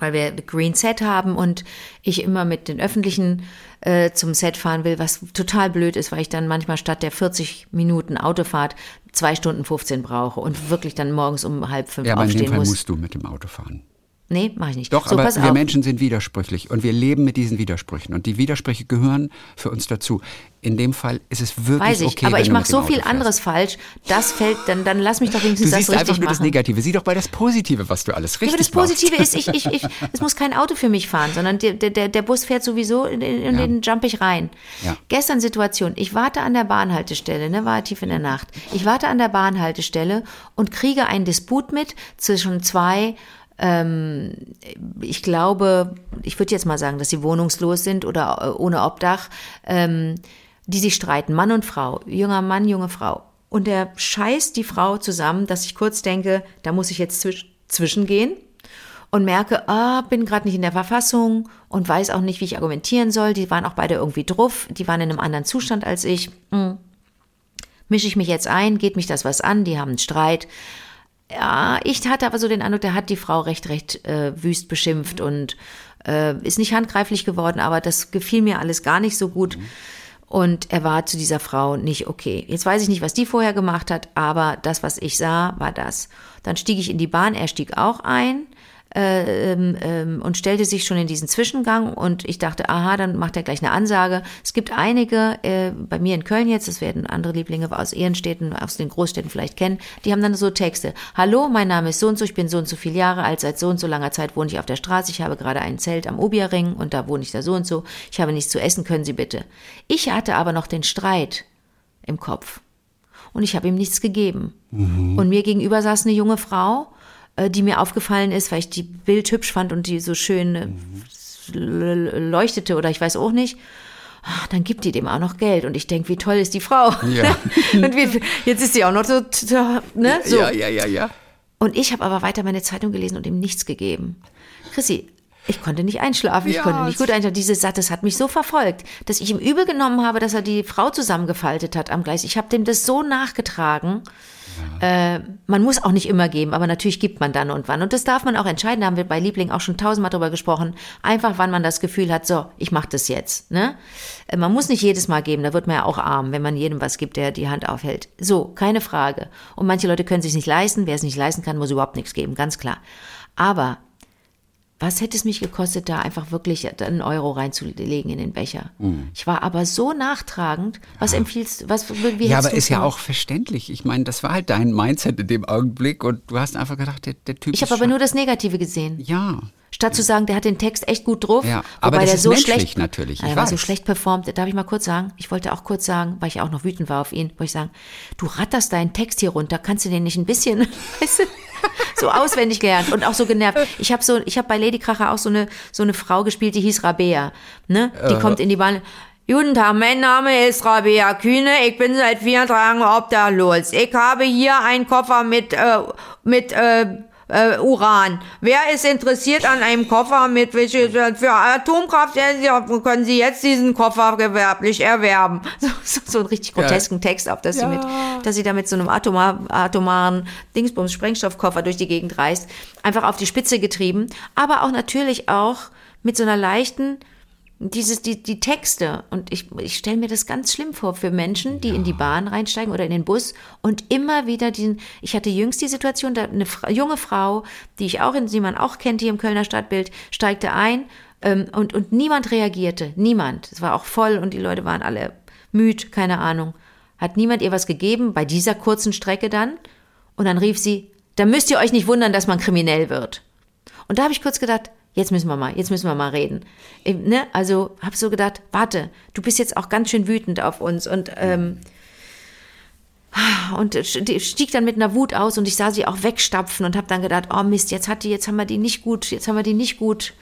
S3: weil wir Green Set haben und ich immer mit den öffentlichen äh, zum Set fahren will, was total blöd ist, weil ich dann manchmal statt der 40 Minuten Autofahrt zwei Stunden 15 brauche und wirklich dann morgens um halb fünf
S2: Ja, aber in dem
S3: aufstehen
S2: Fall
S3: muss.
S2: musst du mit dem Auto fahren.
S3: Nee, mache ich nicht.
S2: Doch,
S3: so,
S2: aber wir
S3: auf.
S2: Menschen sind widersprüchlich und wir leben mit diesen Widersprüchen. Und die Widersprüche gehören für uns dazu. In dem Fall ist es wirklich
S3: Weiß ich,
S2: okay,
S3: aber ich
S2: du
S3: mache so
S2: Auto
S3: viel
S2: fährst.
S3: anderes falsch. Das fällt, dann, dann lass mich doch
S2: Du
S3: wenigstens das
S2: siehst
S3: richtig
S2: einfach nur das
S3: machen.
S2: Negative. Sieh doch bei das Positive, was du alles
S3: Ja,
S2: richtig
S3: aber das Positive
S2: machst.
S3: ist, ich, ich, ich, (laughs) es muss kein Auto für mich fahren, sondern der, der, der Bus fährt sowieso, in
S2: Ja.
S3: den jump ich rein.
S2: Ja.
S3: Gestern Situation, ich warte an der Bahnhaltestelle, ne, war tief in der Nacht. Ich warte an der Bahnhaltestelle und kriege einen Disput mit zwischen zwei, ähm, ich glaube, ich würde jetzt mal sagen, dass sie wohnungslos sind oder äh, ohne Obdach, ähm, die sich streiten, Mann und Frau, junger Mann, junge Frau. Und der scheißt die Frau zusammen, dass ich kurz denke, da muss ich jetzt zwisch zwischengehen und merke, ah, bin gerade nicht in der Verfassung und weiß auch nicht, wie ich argumentieren soll. Die waren auch beide irgendwie druff, die waren in einem anderen Zustand als ich. Hm. Mische ich mich jetzt ein, geht mich das was an, die haben einen Streit. Ja, ich hatte aber so den Eindruck, der hat die Frau recht, recht äh, wüst beschimpft und äh, ist nicht handgreiflich geworden, aber das gefiel mir alles gar nicht so gut. Und er war zu dieser Frau nicht okay. Jetzt weiß ich nicht, was die vorher gemacht hat, aber das, was ich sah, war das. Dann stieg ich in die Bahn, er stieg auch ein äh, ähm, ähm, und stellte sich schon in diesen Zwischengang und ich dachte, aha, dann macht er gleich eine Ansage. Es gibt einige, äh, bei mir in Köln jetzt, das werden andere Lieblinge aus ihren Städten, aus den Großstädten vielleicht kennen, die haben dann so Texte. Hallo, mein Name ist so und so, ich bin so und so viele Jahre alt, seit so und so langer Zeit wohne ich auf der Straße, ich habe gerade ein Zelt am Obierring und da wohne ich da so und so, ich habe nichts zu essen, können Sie bitte. Ich hatte aber noch den Streit im Kopf und ich habe ihm nichts gegeben. Und mir gegenüber saß eine junge Frau, die mir aufgefallen ist, weil ich die Bild hübsch fand und die so schön äh, l- leuchtete oder ich weiß auch nicht. Ach, dann gibt die dem auch noch Geld und ich denke, wie toll ist die Frau.
S2: Ja. (laughs)
S3: und wie, jetzt ist sie auch noch so, ne? so.
S2: Ja, ja, ja, ja.
S3: Und ich habe aber weiter meine Zeitung gelesen und ihm nichts gegeben. Chrissy, ich konnte nicht einschlafen, ich
S2: Ja,
S3: konnte nicht gut einschlafen. Diese Satz, das hat mich so verfolgt, dass ich ihm übel genommen habe, dass er die Frau zusammengefaltet hat am Gleis. Ich habe dem das so nachgetragen. Äh, man muss auch nicht immer geben, aber natürlich gibt man dann und wann. Und das darf man auch entscheiden. Da haben wir bei Liebling auch schon tausendmal drüber gesprochen. Einfach, wann man das Gefühl hat, so, ich mache das jetzt. Ne? Äh, Man muss nicht jedes Mal geben, da wird man ja auch arm, wenn man jedem was gibt, der die Hand aufhält. So, keine Frage. Und manche Leute können sich nicht leisten. Wer es nicht leisten kann, muss überhaupt nichts geben, ganz klar. Aber was hätte es mich gekostet, da einfach wirklich einen Euro reinzulegen in den Becher? Ich war aber so nachtragend. Was empfiehlst du? Was, wie
S2: Mhm. Ja, aber ist ja auch verständlich. Ich meine, das war halt dein Mindset in dem Augenblick und du hast einfach gedacht, der, der Typ
S3: Ich habe aber nur das Negative gesehen.
S2: Ja.
S3: Statt zu sagen, der hat den Text echt gut drauf,
S2: Ja, aber
S3: wobei der so schlecht
S2: natürlich,
S3: Er war so schlecht performt. Darf ich mal kurz sagen? Ich wollte auch kurz sagen, weil ich auch noch wütend war auf ihn, wollte ich sagen, du ratterst deinen Text hier runter, kannst du den nicht ein bisschen, (laughs) weißt du, so auswendig gelernt und auch so genervt. Ich habe so, ich habe bei Lady Kracher auch so eine so eine Frau gespielt, die hieß Rabea, ne? Die kommt in die Bahn. Guten Tag, mein Name ist Rabea Kühne. Ich bin seit vier Tagen obdachlos. Ich habe hier einen Koffer mit, äh, mit, äh, äh, Uran. Wer ist interessiert an einem Koffer mit für Atomkraft? Ja, können Sie jetzt diesen Koffer gewerblich erwerben. (laughs) So, so, so einen richtig grotesken Text, auf dass sie mit, dass sie da mit so einem atomar, atomaren Dingsbums Sprengstoffkoffer durch die Gegend reist, einfach auf die Spitze getrieben, aber auch natürlich auch mit so einer leichten dieses, die, die Texte, und ich, ich stelle mir das ganz schlimm vor für Menschen, die in die Bahn reinsteigen oder in den Bus und immer wieder diesen, ich hatte jüngst die Situation, da eine junge Frau, die ich auch, in, die man auch kennt hier im Kölner Stadtbild, steigte ein ähm, und, und niemand reagierte, niemand. Es war auch voll und die Leute waren alle müde, keine Ahnung. Hat niemand ihr was gegeben bei dieser kurzen Strecke dann? Und dann rief sie, da müsst ihr euch nicht wundern, dass man kriminell wird. Und da habe ich kurz gedacht, jetzt müssen wir mal, jetzt müssen wir mal reden. Ne? Also habe so gedacht, warte, du bist jetzt auch ganz schön wütend auf uns und ähm, und stieg dann mit einer Wut aus und ich sah sie auch wegstapfen und habe dann gedacht, oh Mist, jetzt hat die, jetzt haben wir die nicht gut, jetzt haben wir die nicht gut.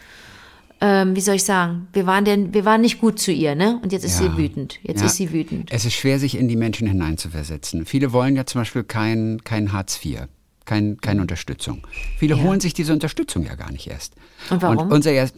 S3: Ähm, wie soll ich sagen? Wir waren denn, wir waren nicht gut zu ihr, ne? Und jetzt ist
S2: Ja.
S3: sie wütend. Jetzt
S2: Ja.
S3: ist sie wütend.
S2: Es ist schwer, sich in die Menschen hineinzuversetzen. Viele wollen ja zum Beispiel kein, kein Hartz IV, kein, keine Unterstützung. Viele
S3: Ja.
S2: holen sich diese Unterstützung ja gar nicht erst.
S3: Und warum?
S2: Und unser erst,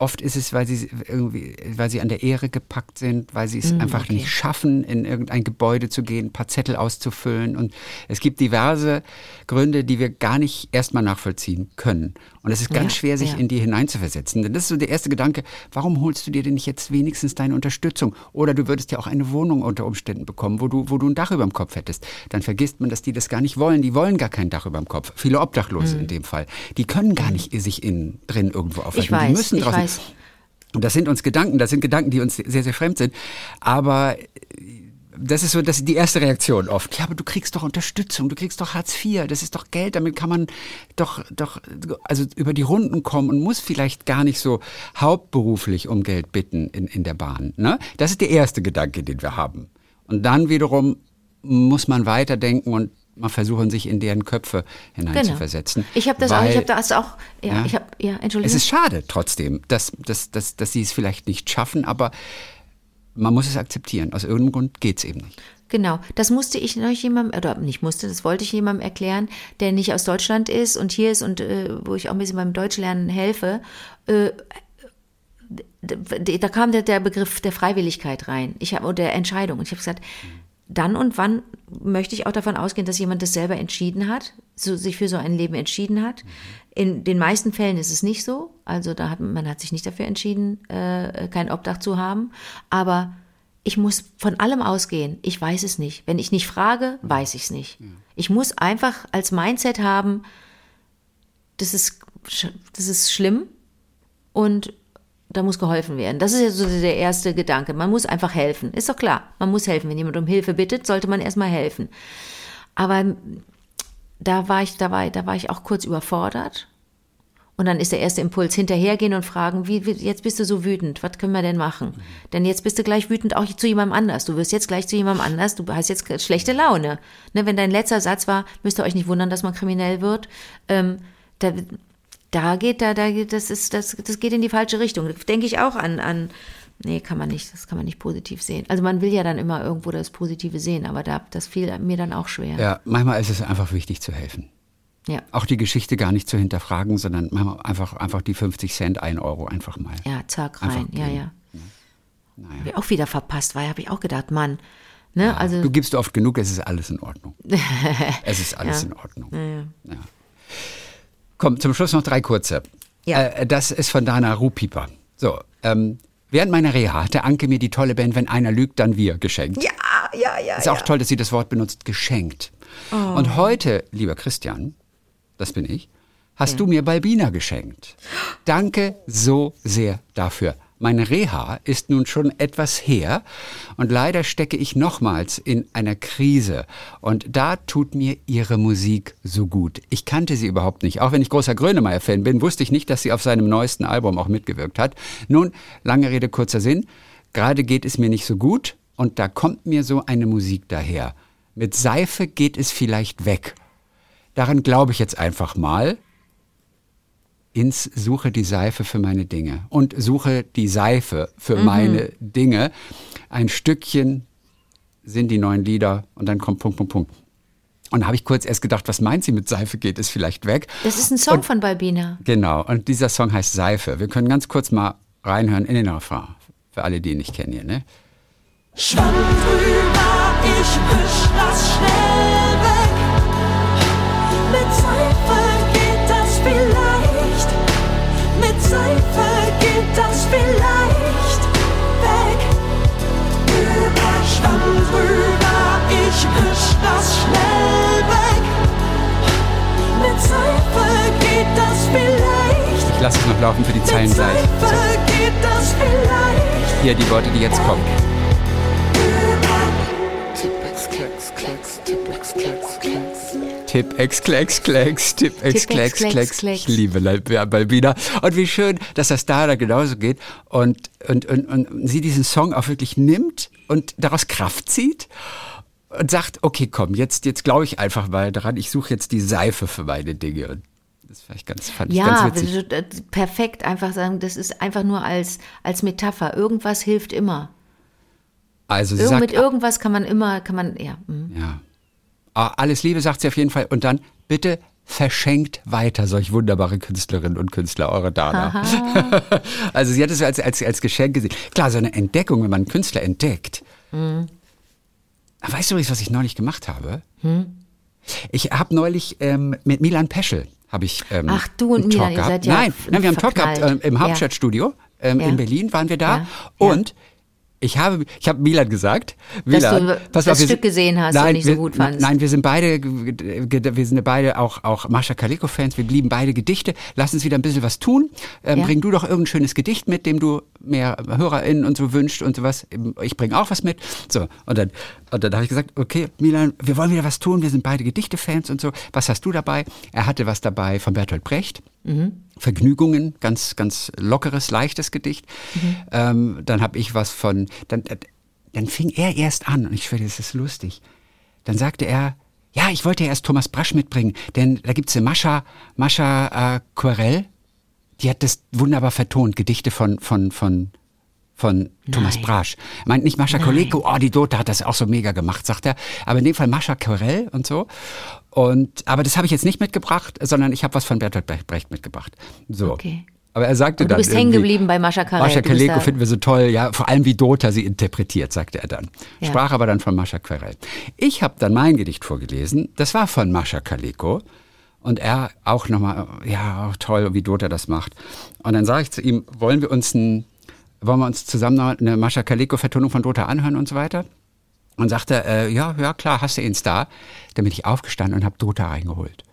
S2: oft ist es, weil sie irgendwie, weil sie an der Ehre gepackt sind, weil sie es einfach
S3: Mm, okay.
S2: nicht schaffen, in irgendein Gebäude zu gehen, ein paar Zettel auszufüllen. Und es gibt diverse Gründe, die wir gar nicht erstmal nachvollziehen können. Und es ist ganz
S3: Ja,
S2: schwer, sich
S3: ja.
S2: in die hineinzuversetzen. Denn das ist so der erste Gedanke, warum holst du dir denn nicht jetzt wenigstens deine Unterstützung? Oder du würdest ja auch eine Wohnung unter Umständen bekommen, wo du, wo du ein Dach über dem Kopf hättest. Dann vergisst man, dass die das gar nicht wollen. Die wollen gar kein Dach über dem Kopf. Viele Obdachlose in dem Fall. Die können gar nicht sich innen drin irgendwo aufhalten.
S3: Mhm. Ich
S2: die
S3: weiß,
S2: müssen
S3: ich
S2: draußen.
S3: weiß.
S2: Und das sind uns Gedanken, das sind Gedanken, die uns sehr, sehr fremd sind. Aber das ist so das ist die erste Reaktion oft. Ja, aber du kriegst doch Unterstützung, du kriegst doch Hartz IV, das ist doch Geld, damit kann man doch, doch also über die Runden kommen und muss vielleicht gar nicht so hauptberuflich um Geld bitten in, in der Bahn. Ne? Das ist der erste Gedanke, den wir haben. Und dann wiederum muss man weiterdenken und mal versuchen, sich in deren Köpfe hineinzuversetzen.
S3: Genau. Ich habe das auch,
S2: Weil-
S3: ich habe das auch, ja,
S2: Ja.
S3: ich habe, ja, Entschuldigung.
S2: es ist schade trotzdem, dass, dass, dass, dass sie es vielleicht nicht schaffen, aber man muss es akzeptieren. Aus irgendeinem Grund geht es eben nicht.
S3: Genau, das musste ich noch jemandem, oder nicht musste, das wollte ich jemandem erklären, der nicht aus Deutschland ist und hier ist und äh, wo ich auch ein bisschen beim Deutschlernen helfe. Äh, da kam der, der Begriff der Freiwilligkeit rein, ich habe oder der Entscheidung. Und ich habe gesagt, dann und wann möchte ich auch davon ausgehen, dass jemand das selber entschieden hat, so, sich für so ein Leben entschieden hat. In den meisten Fällen ist es nicht so. Also da hat man hat sich nicht dafür entschieden, äh, kein Obdach zu haben. Aber ich muss von allem ausgehen. Ich weiß es nicht. Wenn ich nicht frage, weiß ich es nicht. Ich muss einfach als Mindset haben, das ist, das ist schlimm und da muss geholfen werden. Das ist ja so der erste Gedanke. Man muss einfach helfen. Ist doch klar. Man muss helfen. Wenn jemand um Hilfe bittet, sollte man erstmal helfen. Aber da war ich, da war, da war ich auch kurz überfordert. Und dann ist der erste Impuls hinterhergehen und fragen, wie, wie jetzt bist du so wütend, was können wir denn machen? Denn jetzt bist du gleich wütend auch zu jemandem anders. Du wirst jetzt gleich zu jemandem anders, du hast jetzt schlechte Laune. Ne, wenn dein letzter Satz war, müsst ihr euch nicht wundern, dass man kriminell wird. Ähm, da, da geht, da, da geht, das ist, das, das geht in die falsche Richtung. Denke ich auch an, an, nee, kann man nicht, das kann man nicht positiv sehen. Also man will ja dann immer irgendwo das Positive sehen, aber da, das fiel mir dann auch schwer.
S2: Ja, manchmal ist es einfach wichtig zu helfen.
S3: Ja.
S2: Auch die Geschichte gar nicht zu hinterfragen, sondern einfach, einfach die 50 Cent, 1 Euro einfach mal.
S3: Ja, zack,
S2: Einfach
S3: rein. Ja,
S2: gehen.
S3: ja.
S2: Naja.
S3: Hab ich auch wieder verpasst, weil habe ich auch gedacht, Mann. Ne, also,
S2: Du gibst oft genug, es ist alles in Ordnung. (laughs) es ist alles in Ordnung. Ja. Komm, zum Schluss noch drei kurze.
S3: Ja.
S2: Äh, das ist von Dana Ruhpieper. So, ähm, während meiner Reha hatte Anke mir die tolle Band Wenn einer lügt, dann wir geschenkt.
S3: ja, ja, ja.
S2: Ist auch toll, dass sie das Wort benutzt, geschenkt.
S3: Oh.
S2: Und heute, lieber Christian, das bin ich, hast du mir Balbina geschenkt. Danke so sehr dafür. Meine Reha ist nun schon etwas her und leider stecke ich nochmals in einer Krise. Und da tut mir ihre Musik so gut. Ich kannte sie überhaupt nicht. Auch wenn ich großer Grönemeyer-Fan bin, wusste ich nicht, dass sie auf seinem neuesten Album auch mitgewirkt hat. Nun, lange Rede, kurzer Sinn. Gerade geht es mir nicht so gut und da kommt mir so eine Musik daher. Mit Seife geht es vielleicht weg. Daran glaube ich jetzt einfach mal. Ins Suche die Seife für meine Dinge und suche die Seife für meine Dinge. Ein Stückchen sind die neuen Lieder und dann kommt Punkt, Punkt, Punkt. Und da habe ich kurz erst gedacht, was meint sie mit Seife geht es vielleicht weg?
S3: Das ist ein Song von Balbina.
S2: Genau, und dieser Song heißt Seife. Wir können ganz kurz mal reinhören in den Refrain. Für alle, die ihn nicht kennen hier, ne?
S1: Schwamm drüber, ich wisch das schnell Mit Seife geht das vielleicht weg. Über Schwamm drüber, ich wisch das schnell weg. Mit Seife geht das vielleicht.
S2: Ich lasse es noch laufen für die Zeilen gleich. So,
S1: Seife geht das vielleicht.
S2: hier die Worte, die jetzt kommen. Tipp X Klecks Klecks, Tipp X
S3: Tipp X
S2: Klecks
S3: Klecks
S2: Klecks.
S3: Klecks.
S2: Ich liebe Balbina. Und wie schön, dass das da da genauso geht und, und, und, und sie diesen Song auch wirklich nimmt und daraus Kraft zieht und sagt, okay, komm, jetzt, jetzt glaube ich einfach mal daran, ich suche jetzt die Seife für meine Dinge. Und das fand ich ganz, fand ich
S3: Ja,
S2: ganz witzig.
S3: perfekt. Einfach sagen, das ist einfach nur als, als Metapher. Irgendwas hilft immer.
S2: Also
S3: Irgend,
S2: sagt,
S3: mit irgendwas kann man immer, kann man, ja. mm.
S2: Ja. Ah, Alles Liebe, sagt sie auf jeden Fall. Und dann bitte verschenkt weiter solch wunderbare Künstlerinnen und Künstler, eure Dana. (laughs) also sie hat es als, als, als Geschenk gesehen. Klar, so eine Entdeckung, wenn man einen Künstler entdeckt.
S3: Mhm.
S2: Weißt du übrigens, was ich neulich gemacht habe? Ich habe neulich ähm, mit Milan Peschel habe ich ähm,
S3: Ach, du und
S2: einen Talk
S3: Milan, ihr
S2: gehabt.
S3: seid ja
S2: nein, nein, wir haben einen Talk gehabt ähm, im. Hauptstadtstudio ähm,
S3: Ja.
S2: in Berlin waren wir da
S3: Ja.
S2: und ich habe, ich habe Milan gesagt, Milan,
S3: du
S2: pass
S3: das
S2: wir
S3: Stück
S2: sind-
S3: gesehen hast und
S2: nein,
S3: nicht so
S2: wir,
S3: gut fandst.
S2: Nein, wir sind beide, wir sind beide auch, auch Mascha Kaleko-Fans. Wir blieben beide Gedichte. Lass uns wieder ein bisschen was tun. Ähm,
S3: Ja.
S2: Bring du doch irgendein schönes Gedicht mit, dem du mehr HörerInnen und so wünscht und sowas. Ich bringe auch was mit. So, und dann, und dann habe ich gesagt, okay, Milan, wir wollen wieder was tun. Wir sind beide Gedichte-Fans und so. Was hast du dabei? Er hatte was dabei von Bertolt Brecht. Vergnügungen, ganz, ganz lockeres, leichtes Gedicht. Ähm, dann habe ich was von, dann, dann fing er erst an, und ich schwöre, das ist lustig. Dann sagte er, ja, ich wollte ja erst Thomas Brasch mitbringen, denn da gibt's eine Mascha, Mascha äh, Querell, die hat das wunderbar vertont, Gedichte von, von, von, von Thomas
S3: Nein.
S2: Brasch. Er meint nicht Mascha Koleko, oh, die Dota hat das auch so mega gemacht, sagt er. Aber in dem Fall Mascha Querell und so. Und, aber das habe ich jetzt nicht mitgebracht, sondern ich habe was von Bertolt Brecht- mitgebracht. So.
S3: Okay.
S2: Aber er sagte
S3: Aber du
S2: dann
S3: bist hängen geblieben bei Mascha Karel.
S2: Mascha
S3: Du
S2: Kaleko finden wir so toll, ja, vor allem wie Dota sie interpretiert, sagte er dann.
S3: Ja.
S2: Sprach aber dann von Mascha Querell. Ich habe dann mein Gedicht vorgelesen, das war von Mascha Kaleko. Und er auch nochmal, ja, toll, wie Dota das macht. Und dann sage ich zu ihm, wollen wir uns ein, wollen wir uns zusammen eine Mascha Kaleko-Vertonung von Dota anhören und so weiter? Und sagte, äh, ja, ja, klar, hast du ihn da? Dann bin ich aufgestanden und habe Dota reingeholt.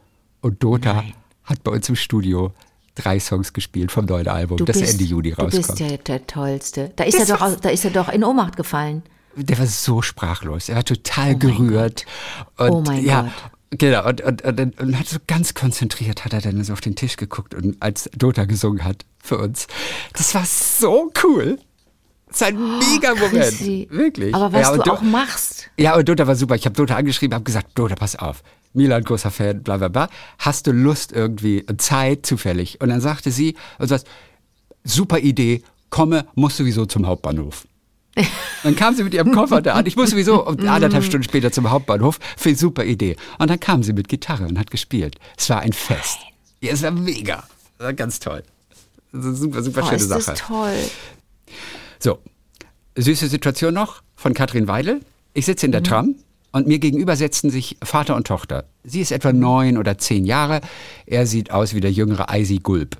S2: Und Dota hat bei uns im Studio drei Songs gespielt vom neuen Album,
S3: Du
S2: das
S3: bist,
S2: Ende Juni
S3: Du
S2: rauskommt.
S3: bist ja der Tollste. Da ist,
S2: Das
S3: er doch, da ist er doch in Ohnmacht gefallen.
S2: Der war so sprachlos. Er war total
S3: Oh mein
S2: gerührt. Und,
S3: Oh mein
S2: ja,
S3: Gott.
S2: Genau, und, und, und, und hat so ganz konzentriert, hat er dann so auf den Tisch geguckt und als Dota gesungen hat für uns. Das war so cool. Das ist ein mega Moment.
S3: Oh, Chrissy.
S2: Wirklich.
S3: Aber was
S2: ja,
S3: du
S2: Do-
S3: auch machst.
S2: Ja, und Dota war super. Ich habe Dota angeschrieben, habe gesagt, Dota, pass auf. Milan, großer Fan, bla bla bla. Hast du Lust irgendwie, Zeit zufällig? Und dann sagte sie, und sagt, super Idee, komme, muss sowieso zum Hauptbahnhof. (laughs) Dann kam sie mit ihrem Koffer da an. Ich muss sowieso um anderthalb Stunden später zum Hauptbahnhof. Für eine super Idee. Und dann kam sie mit Gitarre und hat gespielt. Es war ein Fest. Ja, es war mega. Das war ganz toll. Das ist eine super, super
S3: Oh,
S2: schöne
S3: ist
S2: Sache.
S3: das toll.
S2: So, süße Situation noch von Katrin Weidel. Ich sitze in der Tram und mir gegenüber setzen sich Vater und Tochter. Sie ist etwa neun oder zehn Jahre. Er sieht aus wie der jüngere Eisi Gulb.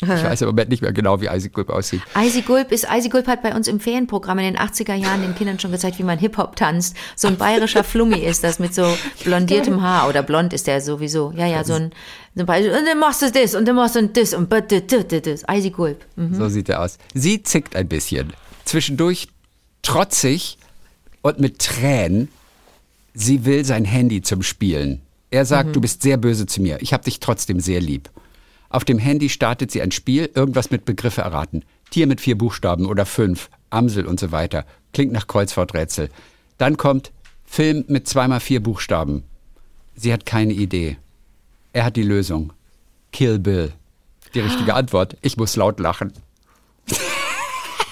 S2: Ich weiß im Moment nicht mehr genau, wie Eisi Gulb aussieht.
S3: Eisi Gulb ist, Eisi Gulb hat bei uns im Ferienprogramm in den 80er Jahren den Kindern schon gezeigt, wie man Hip-Hop tanzt. So ein bayerischer Flummi ist das mit so blondiertem (laughs) Haar oder blond ist der sowieso. Ja, ja, so ein, so ein Bayer- und dann machst du das und dann machst du das und das. Eisi Gulb. Mhm.
S2: So sieht er aus. Sie zickt ein bisschen. Zwischendurch trotzig und mit Tränen. Sie will sein Handy zum Spielen. Er sagt, du bist sehr böse zu mir. Ich habe dich trotzdem sehr lieb. Auf dem Handy startet sie ein Spiel, irgendwas mit Begriffe erraten. Tier mit vier Buchstaben oder fünf, Amsel und so weiter. Klingt nach Kreuzworträtsel. Dann kommt Film mit zweimal vier Buchstaben. Sie hat keine Idee. Er hat die Lösung. Kill Bill. Die richtige Antwort. Ich muss laut lachen.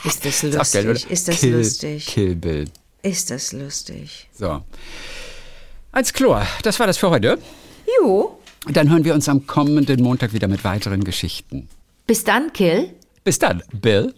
S3: Ist das (laughs)
S2: geil,
S3: lustig?
S2: oder?
S3: Ist das
S2: Kill,
S3: lustig?
S2: Kill Bill.
S3: Ist das lustig?
S2: So. Als Chlor, das war das für heute.
S3: Jo.
S2: Dann hören wir uns am kommenden Montag wieder mit weiteren Geschichten.
S3: Bis dann, Kill.
S2: Bis dann, Bill.